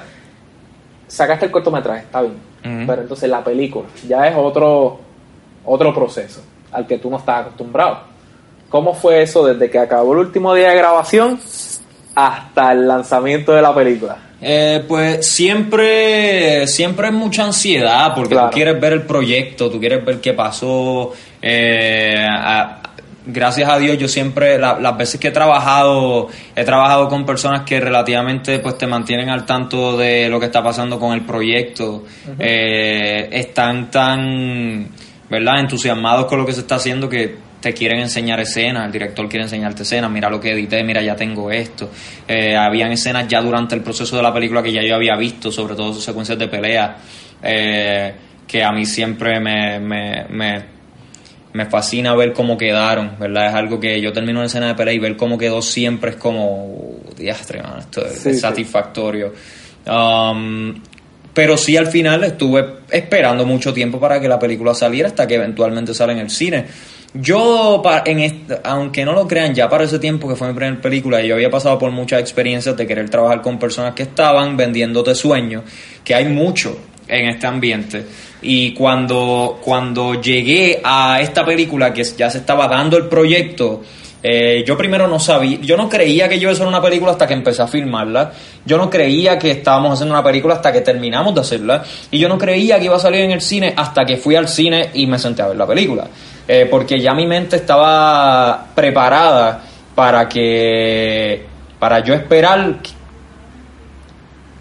sacaste el cortometraje, está bien. Pero entonces la película ya es otro, otro proceso al que tú no estás acostumbrado. ¿Cómo fue eso desde que acabó el último día de grabación hasta el lanzamiento de la película? Eh, pues siempre, siempre es mucha ansiedad porque Claro. tú quieres ver el proyecto, tú quieres ver qué pasó. eh, a- gracias a Dios yo siempre, la- las veces que he trabajado, he trabajado con personas que relativamente pues te mantienen al tanto de lo que está pasando con el proyecto. Eh, están tan, ¿verdad? Entusiasmados con lo que se está haciendo que te quieren enseñar escenas, el director quiere enseñarte escenas, mira lo que edité, mira ya tengo esto. Eh, habían escenas ya durante el proceso de la película que ya yo había visto, sobre todo sus secuencias de pelea, eh, que a mí siempre me, me, me, me fascina ver cómo quedaron, ¿verdad? Es algo que yo termino una escena de pelea y ver cómo quedó siempre es como, diastre, mano, esto es, Sí, es sí. satisfactorio. Um, pero sí al final estuve esperando mucho tiempo para que la película saliera hasta que eventualmente sale en el cine. Yo, en aunque no lo crean, ya para ese tiempo que fue mi primera película, yo había pasado por muchas experiencias de querer trabajar con personas que estaban vendiéndote sueños, que hay mucho en este ambiente. Y cuando, cuando llegué a esta película, que ya se estaba dando el proyecto, eh, yo primero no sabía, yo no creía que yo iba a hacer una película hasta que empecé a filmarla. Yo no creía que estábamos haciendo una película hasta que terminamos de hacerla. Y yo no creía que iba a salir en el cine hasta que fui al cine y me senté a ver la película. Eh, porque ya mi mente estaba preparada para que, para yo esperar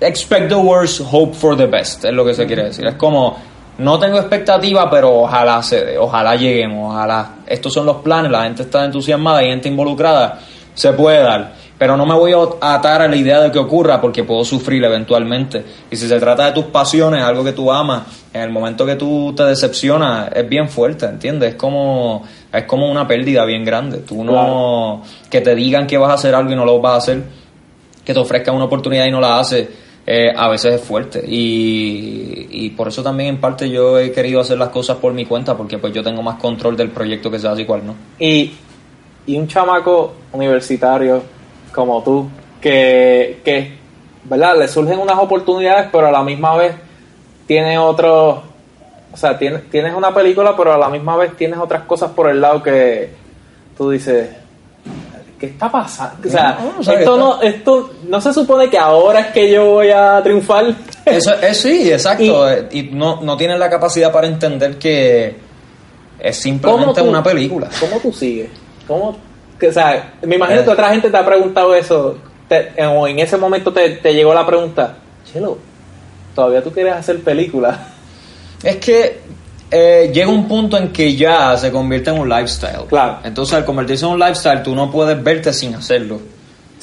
expect the worst, hope for the best, es lo que se quiere decir. Es como, no tengo expectativa, pero ojalá se dé, ojalá lleguemos, ojalá. Estos son los planes, la gente está entusiasmada, hay gente involucrada, se puede dar. Pero no me voy a atar a la idea de que ocurra porque puedo sufrir eventualmente. Y si se trata de tus pasiones, algo que tú amas, en el momento que tú te decepcionas, es bien fuerte, ¿entiendes? Es como, es como una pérdida bien grande. Tú no, que te digan que vas a hacer algo y no lo vas a hacer que te ofrezca una oportunidad y no la hace, eh, a veces es fuerte. Y, y por eso también en parte yo he querido hacer las cosas por mi cuenta, porque pues yo tengo más control del proyecto que se hace y cuál no. Y, y un chamaco universitario como tú, que, que, ¿verdad? Le surgen unas oportunidades, pero a la misma vez tiene otro, o sea, tienes, tienes una película, pero a la misma vez tienes otras cosas por el lado que tú dices, ¿qué está pasando? O sea, No, esto, no, esto no se supone que ahora es que yo voy a triunfar. Eso es sí, exacto. Y- eh, Y, no, no tienes la capacidad para entender que es simplemente tú- una película. ¿Cómo tú sigues? ¿Cómo, o sea, me imagino Eh. que otra gente te ha preguntado eso, te- o en ese momento te, te llegó la pregunta, Chelo, ¿todavía tú quieres hacer películas? Es que eh, llega un punto en que ya se convierte en un lifestyle. Claro. Entonces, al convertirse en un lifestyle, tú no puedes verte sin hacerlo.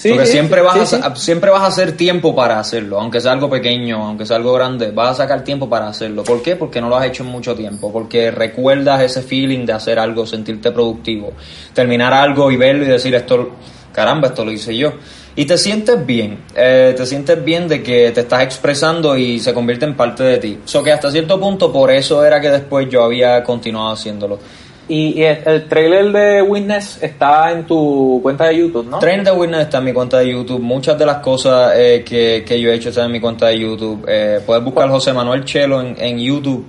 Sí, Porque sí, siempre, vas sí, a, siempre vas a hacer tiempo para hacerlo, aunque sea algo pequeño, aunque sea algo grande, vas a sacar tiempo para hacerlo. ¿Por qué? Porque no lo has hecho en mucho tiempo, porque recuerdas ese feeling de hacer algo, sentirte productivo, terminar algo y verlo y decir esto, caramba, esto lo hice yo. Y te sientes bien, eh, te sientes bien de que te estás expresando y se convierte en parte de ti. So que hasta cierto punto por eso era que después yo había continuado haciéndolo. Y, y el, el trailer de Witness está en tu cuenta de YouTube, ¿no? Train the Witness está en mi cuenta de YouTube. Muchas de las cosas eh, que, que yo he hecho están en mi cuenta de YouTube. Eh, puedes buscar José Manuel Chelo en, en YouTube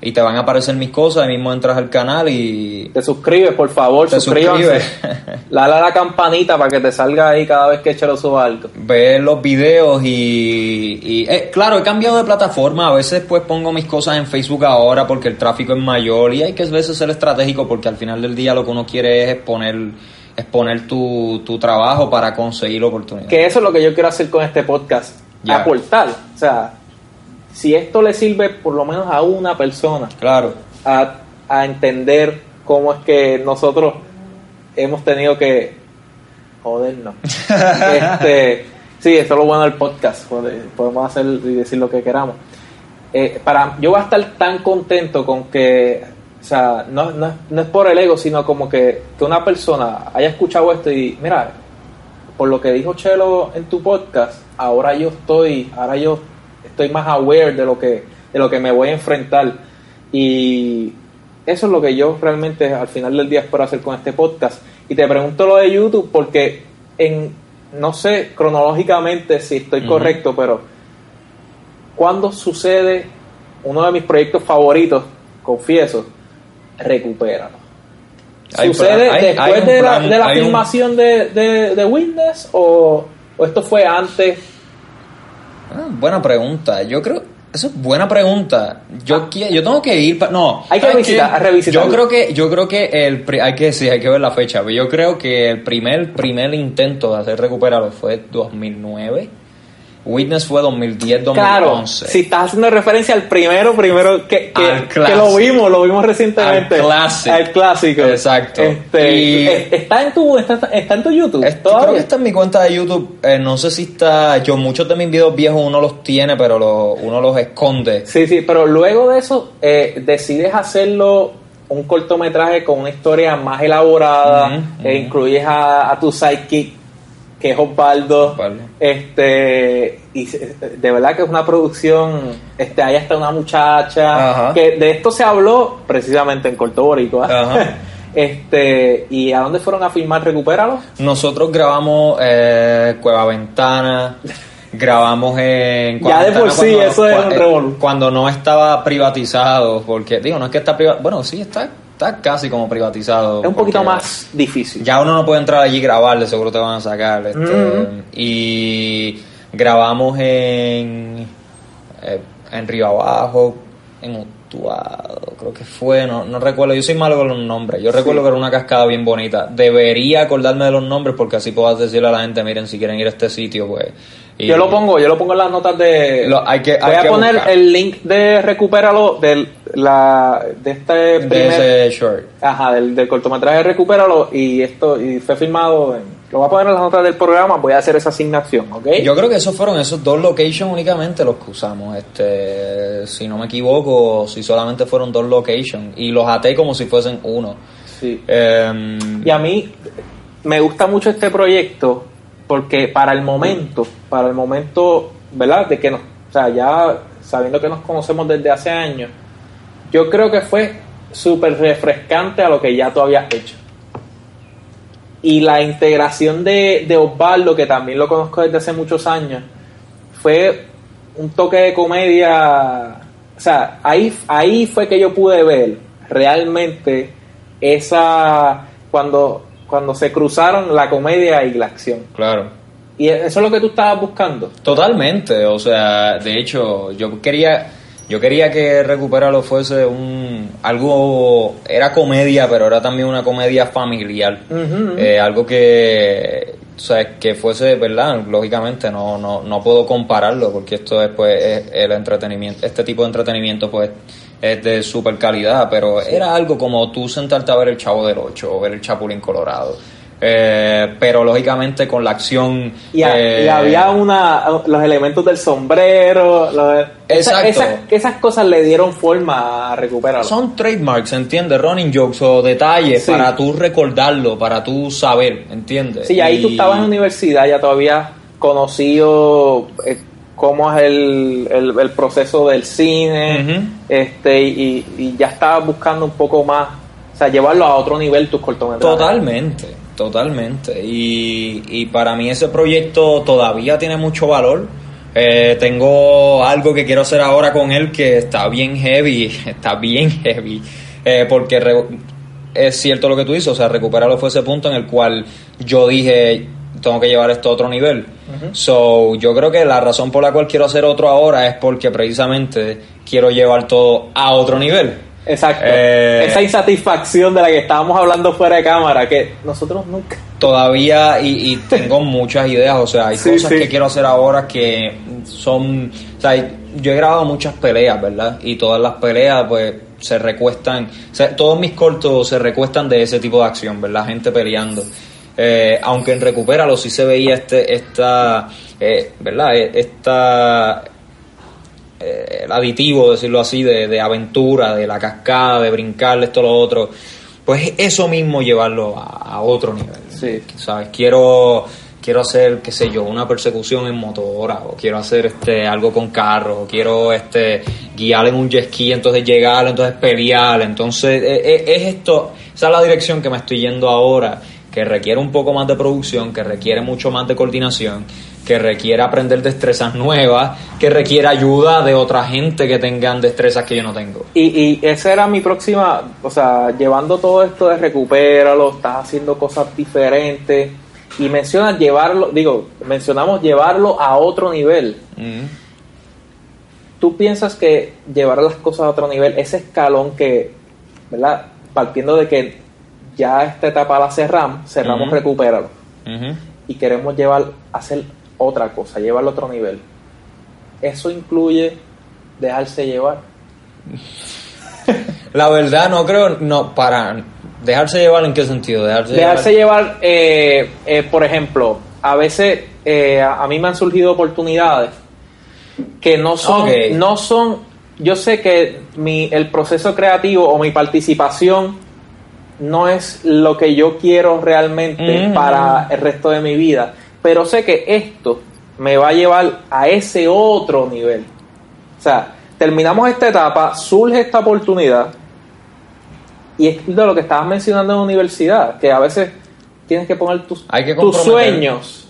y te van a aparecer mis cosas. Ahí mismo entras al canal y Te suscribes, por favor, Te suscríbanse. suscribes. Dale a la campanita para que te salga ahí cada vez que Chelo suba algo. ves los videos y, y, eh, claro, he cambiado de plataforma. A veces pues pongo mis cosas en Facebook ahora porque el tráfico es mayor y hay que a veces ser estratégico porque al final del día lo que uno quiere es exponer, exponer tu, tu trabajo para conseguir la oportunidad. Que eso es lo que yo quiero hacer con este podcast. Aportar. O sea, si esto le sirve por lo menos a una persona Claro. a, a entender cómo es que nosotros hemos tenido que jodernos. este, sí, esto es lo bueno del podcast. joder, Podemos hacer y decir lo que queramos. Eh, para, yo voy a estar tan contento con que, o sea, no, no, es- no es por el ego, sino como que, que una persona haya escuchado esto y, mira, por lo que dijo Chelo en tu podcast, ahora yo estoy, ahora yo estoy más aware de lo que, de lo que me voy a enfrentar. Y eso es lo que yo realmente al final del día espero hacer con este podcast. Y te pregunto lo de YouTube porque en no sé cronológicamente si estoy correcto, pero cuando sucede uno de mis proyectos favoritos, confieso, recupéralo. Hay ¿Sucede hay- después hay de, plan- la, de la un- filmación de, de, de Witness o, o esto fue antes? Ah, buena pregunta. Yo creo. Eso es buena pregunta. Yo qui- yo tengo que ir pa- no. Ah. Hay que ¿sabes revisitar- qué? revisitarlo. Yo creo que yo creo que el hay que sí, hay que ver la fecha, pero yo creo que el primer primer intento de hacer recuperarlo fue 2009. Witness fue 2010, 2011. Claro, si estás haciendo referencia al primero, primero que, que, Al que lo vimos, lo vimos recientemente. Al clásico. Al clásico. Exacto. Este, Y- está en tu está, está en tu YouTube. Este, creo que está en mi cuenta de YouTube. eh, no sé si está. Yo, muchos de mis videos viejos uno los tiene, pero lo- uno los esconde. Sí, sí, pero luego de eso eh, decides hacerlo un cortometraje con una historia más elaborada, Ujú, e ujú. incluyes a, a tu sidekick, que es Osvaldo. Osvaldo. Este, y de verdad que es una producción, este, hay hasta una muchacha, Ajá. que de esto se habló precisamente en Corto Boricua. Ajá. Este, ¿y a dónde fueron a filmar Recupéralo? Nosotros grabamos eh, Cueva Ventana, grabamos en Cueva Ya de por sí, eso es un eh, revolú. Cuando no estaba privatizado, porque digo, no es que está privatizado, bueno, sí, está, está casi como privatizado. Es un poquito más difícil. Ya uno no puede entrar allí y grabar, de seguro te van a sacar. este. Y grabamos en, eh, en Río Abajo, en Utuado, creo que fue, no, no recuerdo, yo soy malo con los nombres, yo recuerdo que era una cascada bien bonita. Debería acordarme de los nombres porque así puedo decirle a la gente, miren, si quieren ir a este sitio, pues... y- Yo lo pongo, yo lo pongo en las notas de. Lo- hay que- voy a que poner buscar. el link de recupéralo del la de este de primer, ese short. ajá, del, del cortometraje recupéralo y esto y fue filmado. en- lo voy a poner en las notas del programa. Voy a hacer esa asignación, ¿ok? Yo creo que esos fueron esos dos locations únicamente los que usamos. Este, si no me equivoco, si solamente fueron dos locations y los até como si fuesen uno. Sí. Em, Y a mí me gusta mucho este proyecto porque para el momento, para el momento, ¿verdad? De que nos, o sea, ya sabiendo que nos conocemos desde hace años, yo creo que fue súper refrescante a lo que ya tú habías hecho. Y la integración de, de Osvaldo, que también lo conozco desde hace muchos años, fue un toque de comedia. O sea, ahí, ahí fue que yo pude ver realmente esa. Cuando, cuando se cruzaron la comedia y la acción. claro. Y eso es lo que tú estabas buscando. Totalmente, o sea, de hecho, yo quería yo quería que Recupéralo fuese un algo era comedia, pero era también una comedia familiar. Eh, algo que o sea, que fuese, ¿verdad? Lógicamente no no no puedo compararlo porque esto es pues es el entretenimiento, este tipo de entretenimiento pues es de super calidad, pero era algo como tú sentarte a ver el Chavo del Ocho o ver el Chapulín Colorado. Eh, pero lógicamente con la acción Y, a- eh, y había una los elementos del sombrero. los- esas- esas cosas le dieron forma a recuperarlo. Son trademarks, ¿entiendes? Running jokes o detalles Sí. para tú recordarlo, para tú saber, ¿entiendes? Sí, ahí tú Y- estabas en la universidad, ya todavía conocido eh, cómo es el, el- el proceso del cine, este y, y ya estabas buscando un poco más, o sea, llevarlo a otro nivel tus cortometrajes. Totalmente, totalmente. Y, y para mí ese proyecto todavía tiene mucho valor. Eh, tengo algo que quiero hacer ahora con él que está bien heavy, está bien heavy. Eh, porque re- es cierto lo que tú dices, o sea, recuperarlo fue ese punto en el cual yo dije, tengo que llevar esto a otro nivel. So, yo creo que la razón por la cual quiero hacer otro ahora es porque precisamente quiero llevar todo a otro nivel. Exacto. Eh, Esa insatisfacción de la que estábamos hablando fuera de cámara, que nosotros nunca. todavía y, y tengo muchas ideas, o sea, hay Sí, cosas sí. que quiero hacer ahora que son, o sea, yo he grabado muchas peleas, ¿verdad? Y todas las peleas pues se recuestan, o sea, todos mis cortos se recuestan de ese tipo de acción, ¿verdad? Gente peleando. Eh, aunque en Recupéralo sí se veía este, esta, eh, ¿verdad? Eh, Esta, eh, el aditivo, decirlo así, de, de aventura, de la cascada, de brincar, esto, lo otro. Pues eso mismo llevarlo a, a otro nivel. Sí. ¿Sabes? Quiero, quiero hacer, qué sé yo, una persecución en motora, o quiero hacer este algo con carro, o quiero este guiar en un jet ski, entonces llegar, entonces pelear. Entonces, eh, eh, es esto, esa es la dirección que me estoy yendo ahora, que requiere un poco más de producción, que requiere mucho más de coordinación. que requiere aprender destrezas nuevas, que requiere ayuda de otra gente que tengan destrezas que yo no tengo. Y, y esa era mi próxima, o sea, llevando todo esto de recupéralo, estás haciendo cosas diferentes y mencionas llevarlo, digo, mencionamos llevarlo a otro nivel. Mm. ¿Tú piensas que llevar las cosas a otro nivel, ese escalón que, ¿verdad? Partiendo de que ya esta etapa la cerramos, cerramos Ujú. recupéralo y queremos llevar, hacer otra cosa, llevarlo a otro nivel. Eso incluye dejarse llevar. La verdad no creo, no, para dejarse llevar en qué sentido, dejarse, Dejarse llevar, eh, eh, por ejemplo, a veces eh, a, a mí me han surgido oportunidades que no son, no son, yo sé que mi, el proceso creativo o mi participación no es lo que yo quiero realmente Mm. para el resto de mi vida, pero sé que esto me va a llevar a ese otro nivel. O sea, terminamos esta etapa, surge esta oportunidad y es de lo que estabas mencionando en la universidad, que a veces tienes que poner tus, Hay que tus sueños.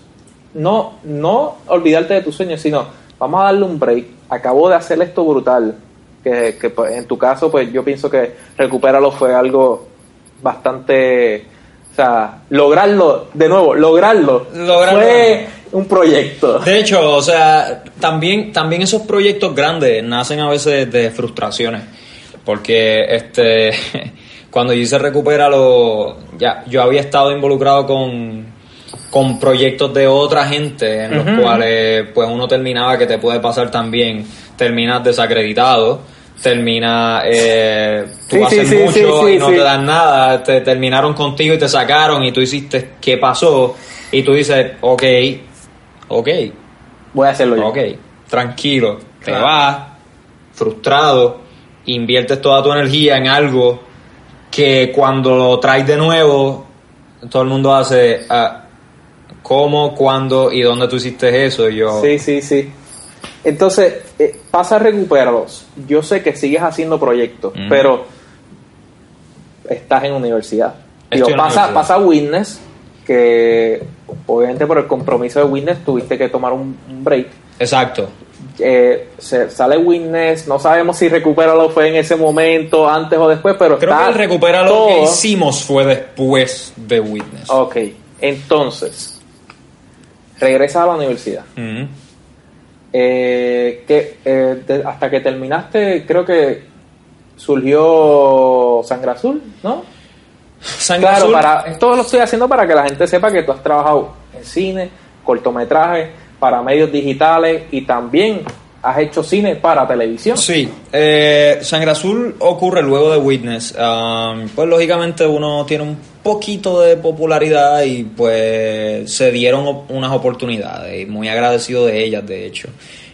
No, no olvidarte de tus sueños, sino vamos a darle un break. Acabo de hacer esto brutal. Que, que, pues, en tu caso, pues yo pienso que recuperarlo fue algo bastante. O sea, lograrlo, de nuevo, lograrlo, Lograrlo. fue un proyecto. De hecho, o sea, también, también esos proyectos grandes nacen a veces de frustraciones. Porque este cuando yo hice Recupéralo, ya, yo había estado involucrado con, con proyectos de otra gente en los cuales pues uno terminaba que te puede pasar también, terminas desacreditado, termina eh, tú Sí, haces sí, mucho sí, y no te dan nada, te terminaron contigo y te sacaron y tú hiciste qué pasó y tú dices, ok, ok, Voy a hacerlo yo. ok, tranquilo, te vas frustrado, inviertes toda tu energía en algo que cuando lo traes de nuevo, todo el mundo hace, ah, ¿cómo, cuándo y dónde tú hiciste eso? Y yo, Sí, sí, sí. Entonces, eh, pasa a recuperarlos. Yo sé que sigues haciendo proyectos, pero estás en universidad. Digo, en pasa, universidad. pasa a Witness, que obviamente por el compromiso de Witness tuviste que tomar un, un break. exacto. Eh, se, sale Witness, no sabemos si recuperarlo fue en ese momento, antes o después, pero Creo está que el todo- que hicimos fue después de Witness. Ok, entonces, regresas a la universidad. Ujú. Eh, que eh, hasta que terminaste, creo que surgió Sangre Azul, ¿no? Sangre Claro, Azul, para esto lo estoy haciendo para que la gente sepa que tú has trabajado en cine, cortometrajes, para medios digitales y también has hecho cine para televisión. Sí, eh, Sangre Azul ocurre luego de Witness. Um, pues lógicamente uno tiene un poquito de popularidad y pues se dieron unas oportunidades y muy agradecido de ellas de hecho.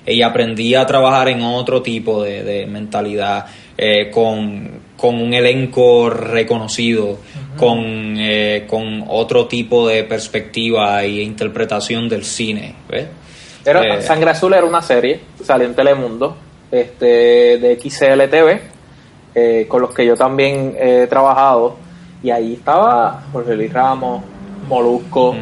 Y aprendí a trabajar en otro tipo de, de mentalidad eh, con, con un elenco reconocido, con, eh, con otro tipo de perspectiva e interpretación del cine. ¿ves? Era, Eh, Sangre Azul era una serie, salió en Telemundo, este, de XCLTV, eh, con los que yo también he trabajado. Y ahí estaba Jorge Luis Ramos, Molusco,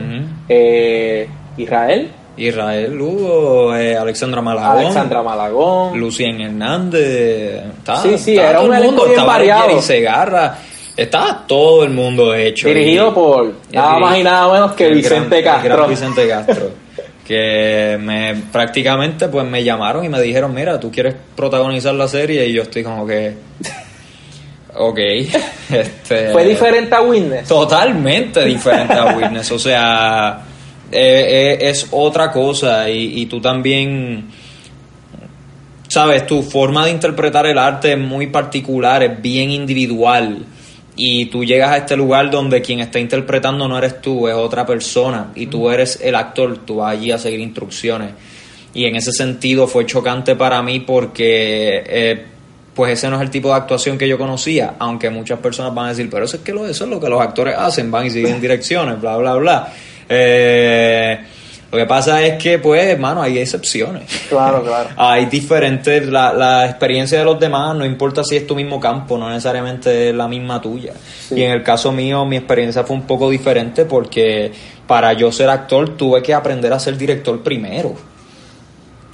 eh, Israel, Israel Lugo, eh, Alexandra Malagón. Alexandra Malagón. Lucien Hernández, estaba, Sí, sí, estaba era todo un el mundo, bien estaba variado. Segarra, estaba todo el mundo hecho. Dirigido Y- por nada más y nada menos que Vicente gran- Castro. gran Vicente Castro. que me prácticamente pues me llamaron y me dijeron, mira, tú quieres protagonizar la serie y yo estoy como que... Ok. Este, Fue diferente a Witness. Totalmente diferente a Witness. O sea, eh, eh, es otra cosa. Y, y tú también, sabes, tu forma de interpretar el arte es muy particular, es bien individual. Y tú llegas a este lugar donde quien está interpretando no eres tú, es otra persona. Y tú eres el actor, tú vas allí a seguir instrucciones. Y en ese sentido fue chocante para mí porque eh, pues ese no es el tipo de actuación que yo conocía, aunque muchas personas van a decir, pero eso es que lo, eso es lo que los actores hacen, van y siguen direcciones, bla, bla, bla. Eh, lo que pasa es que, pues, hermano, hay excepciones. Claro, claro. Hay diferentes, la, la experiencia de los demás, no importa si es tu mismo campo, no necesariamente es la misma tuya. Sí. Y en el caso mío, mi experiencia fue un poco diferente porque para yo ser actor tuve que aprender a ser director primero.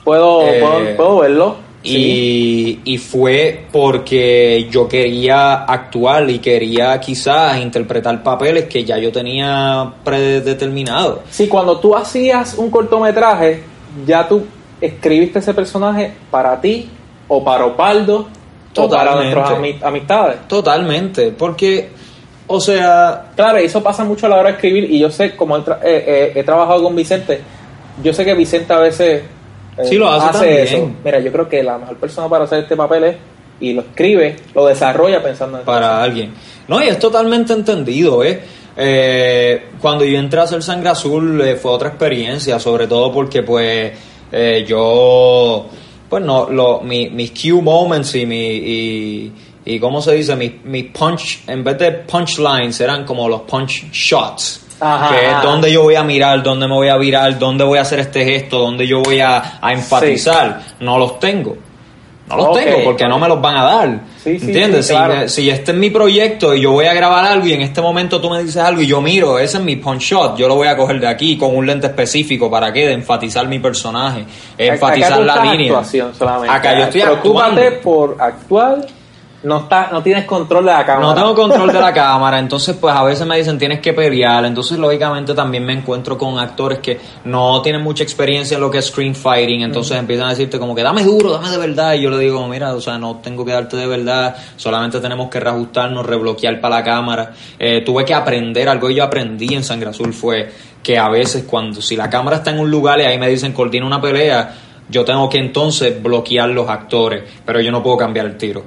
Puedo, Eh, puedo, puedo verlo. Sí. Y, y fue porque yo quería actuar y quería quizás interpretar papeles que ya yo tenía predeterminados. Sí, cuando tú hacías un cortometraje, ya tú escribiste ese personaje para ti o para Opaldo o para Totalmente. nuestras ami- amistades. Totalmente, porque, o sea, Claro, eso pasa mucho a la hora de escribir y yo sé, como he, tra- eh, eh, he trabajado con Vicente, yo sé que Vicente a veces eh, Sí, lo hace también. eso. Mira, yo creo que la mejor persona para hacer este papel es, y lo escribe, lo desarrolla pensando en eso. para alguien. No, y es totalmente entendido, ¿eh? Eh, cuando yo entré a hacer Sangre Azul eh, fue otra experiencia, sobre todo porque pues eh, yo, pues no, lo, mi- mis cue moments y mi, y, y ¿cómo se dice? Mis, mis punch, en vez de punchlines eran como los punch shots. Ajá, que es donde yo voy a mirar, dónde me voy a virar, dónde voy a hacer este gesto, dónde yo voy a, a enfatizar. No los tengo. No los tengo porque no me los van a dar. Sí, sí, ¿Entiendes? Si si este es mi proyecto y yo voy a grabar algo y en este momento tú me dices algo y yo miro, ese es mi punch shot, yo lo voy a coger de aquí con un lente específico, ¿para qué? De enfatizar mi personaje, enfatizar Acá la línea. solamente. Acá yo estoy Preocúpate actuando. por actuar, no, está, no tienes control de la cámara. No tengo control de la cámara, entonces pues a veces me dicen tienes que pelear, entonces lógicamente también me encuentro con actores que no tienen mucha experiencia en lo que es screen fighting, entonces empiezan a decirte como que dame duro, dame de verdad, y yo le digo, mira, o sea, no tengo que darte de verdad, solamente tenemos que reajustarnos, rebloquear para la cámara. Eh, tuve que aprender, algo que yo aprendí en Sangre Azul fue que a veces cuando, si la cámara está en un lugar y ahí me dicen coordina una pelea, yo tengo que entonces bloquear los actores, pero yo no puedo cambiar el tiro.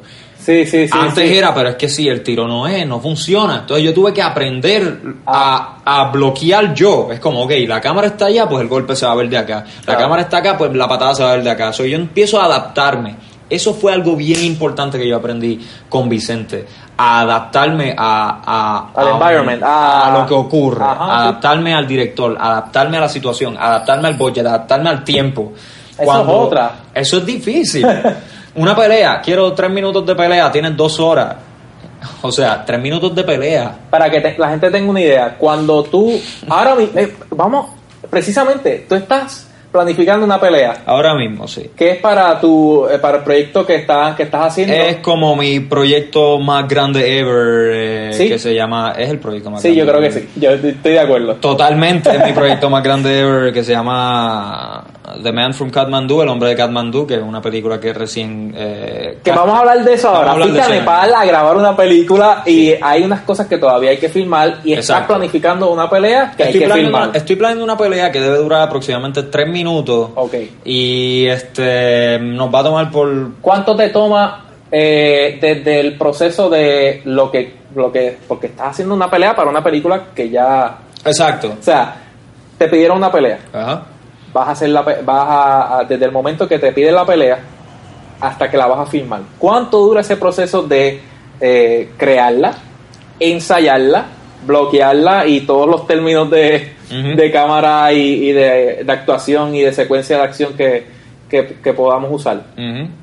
Sí, sí, sí. Antes sí. era, pero es que si el tiro no es, no funciona. Entonces yo tuve que aprender a, a bloquear yo. Es como, ok, la cámara está allá, pues el golpe se va a ver de acá. La cámara está acá, pues la patada se va a ver de acá. So, yo empiezo a adaptarme. Eso fue algo bien importante que yo aprendí con Vicente. A adaptarme a, a, Al a- environment, a, a- lo que ocurre. Ajá, sí. adaptarme al director, adaptarme a la situación, adaptarme al budget, adaptarme al tiempo. Eso es otra. Eso es difícil. Una pelea, quiero tres minutos de pelea, tienes dos horas. O sea, tres minutos de pelea. Para que te- la gente tenga una idea, cuando tú, ahora mi- eh, vamos, precisamente, tú estás planificando una pelea Ahora mismo, sí. que es para tu, eh, para el proyecto que estás, que estás haciendo. Es como mi proyecto más grande ever, eh, Sí. que se llama, es el proyecto más sí, grande. yo creo que sí, yo estoy de acuerdo. Totalmente, es mi proyecto más grande ever, que se llama The Man from Kathmandu, El Hombre de Kathmandu, que es una película que recién... eh, Que vamos a hablar de eso ahora. Fuiste a. Nepal a grabar una película y hay unas cosas que todavía hay que filmar y estás planificando una pelea que Estoy hay que filmar. una, estoy planeando una pelea que debe durar aproximadamente tres minutos. Ok. Y este nos va a tomar por ¿Cuánto te toma eh, desde el proceso de lo que, lo que, porque estás haciendo una pelea para una película que ya, Exacto. o sea, te pidieron una pelea, Ajá. Vas a hacer la, vas a, a- desde el momento que te piden la pelea hasta que la vas a filmar. ¿Cuánto dura ese proceso de eh, crearla, ensayarla, bloquearla y todos los términos de, de cámara y, y de, de actuación y de secuencia de acción que, que, que podamos usar?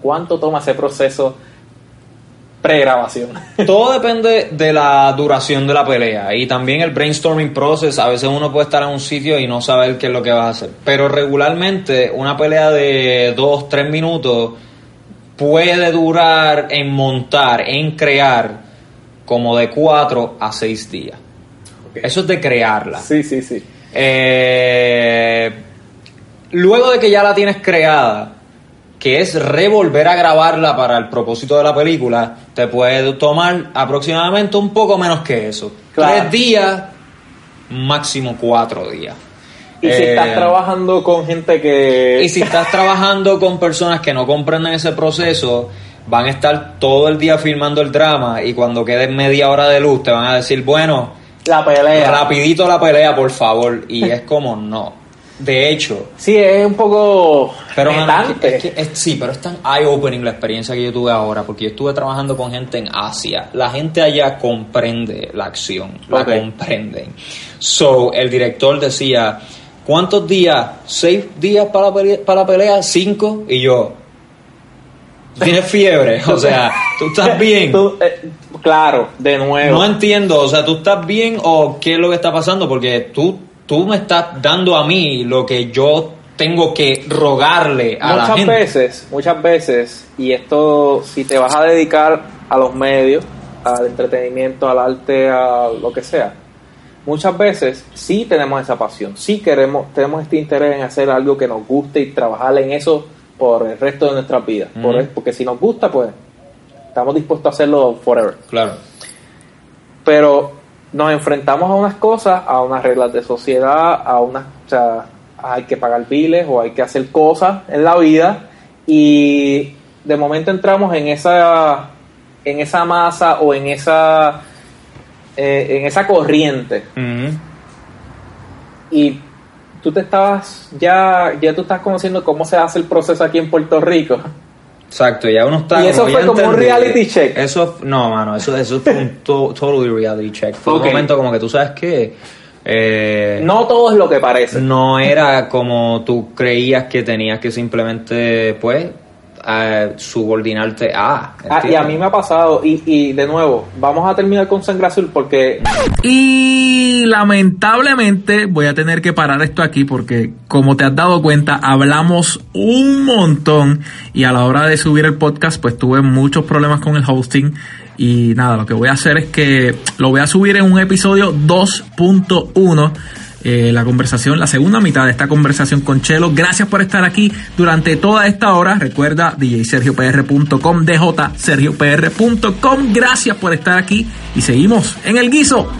¿Cuánto toma ese proceso pregrabación? Todo depende de la duración de la pelea y también el brainstorming process. A veces uno puede estar en un sitio y no saber qué es lo que vas a hacer. Pero regularmente una pelea de dos, tres minutos puede durar en montar, en crear, como de cuatro a seis días. Eso es de crearla. Sí, sí, sí. Eh, luego de que ya la tienes creada, que es revolver a grabarla para el propósito de la película, te puede tomar aproximadamente un poco menos que eso. Claro. Tres días, máximo cuatro días. Y si Eh, estás trabajando con gente que... y si estás trabajando con personas que no comprenden ese proceso, van a estar todo el día filmando el drama y cuando quede media hora de luz te van a decir, bueno, La pelea. rapidito la pelea, por favor. Y es como, no. De hecho, Sí, es un poco pero es que- sí, pero es tan eye-opening la experiencia que yo tuve ahora, porque yo estuve trabajando con gente en Asia. La gente allá comprende la acción, la comprenden. So, el director decía, ¿cuántos días? ¿Seis días para la pelea? Para la pelea? ¿Cinco? Y yo, ¿tienes fiebre? O sea, ¿tú estás bien? Tú, eh, claro, de nuevo. No entiendo, o sea, ¿tú estás bien o qué es lo que está pasando? Porque tú tú me estás dando a mí lo que yo tengo que rogarle a muchas la gente. veces, muchas veces, y esto, si te vas a dedicar a los medios, al entretenimiento, al arte, a lo que sea, muchas veces sí tenemos esa pasión, sí queremos, tenemos este interés en hacer algo que nos guste y trabajar en eso por el resto de nuestras vidas. Por- Ujú. porque si nos gusta, pues estamos dispuestos a hacerlo forever. Claro. pero nos enfrentamos a unas cosas, a unas reglas de sociedad, a unas, o sea, hay que pagar biles o hay que hacer cosas en la vida. Y de momento entramos en esa en esa masa o en esa eh, en esa corriente. Y tú te estabas ya ya tú estás conociendo cómo se hace el proceso aquí en Puerto Rico Exacto, ya uno está. Y eso fue como un reality check. Eso, no, mano, eso, eso fue un to- totally reality check. Fue un momento como que tú sabes que. eh, no todo es lo que parece no era como tú creías que tenías que simplemente, pues, eh, subordinarte a. Ah, y a mí me ha pasado, y, y de nuevo, vamos a terminar con Sangre Azul porque Y lamentablemente voy a tener que parar esto aquí porque como te has dado cuenta hablamos un montón y a la hora de subir el podcast pues tuve muchos problemas con el hosting y nada, lo que voy a hacer es que lo voy a subir en un episodio 2.1 eh, la conversación, la segunda mitad de esta conversación con Chelo. Gracias por estar aquí durante toda esta hora. Recuerda djsergiopr.com, djsergiopr.com. Gracias por estar aquí y seguimos en el guiso.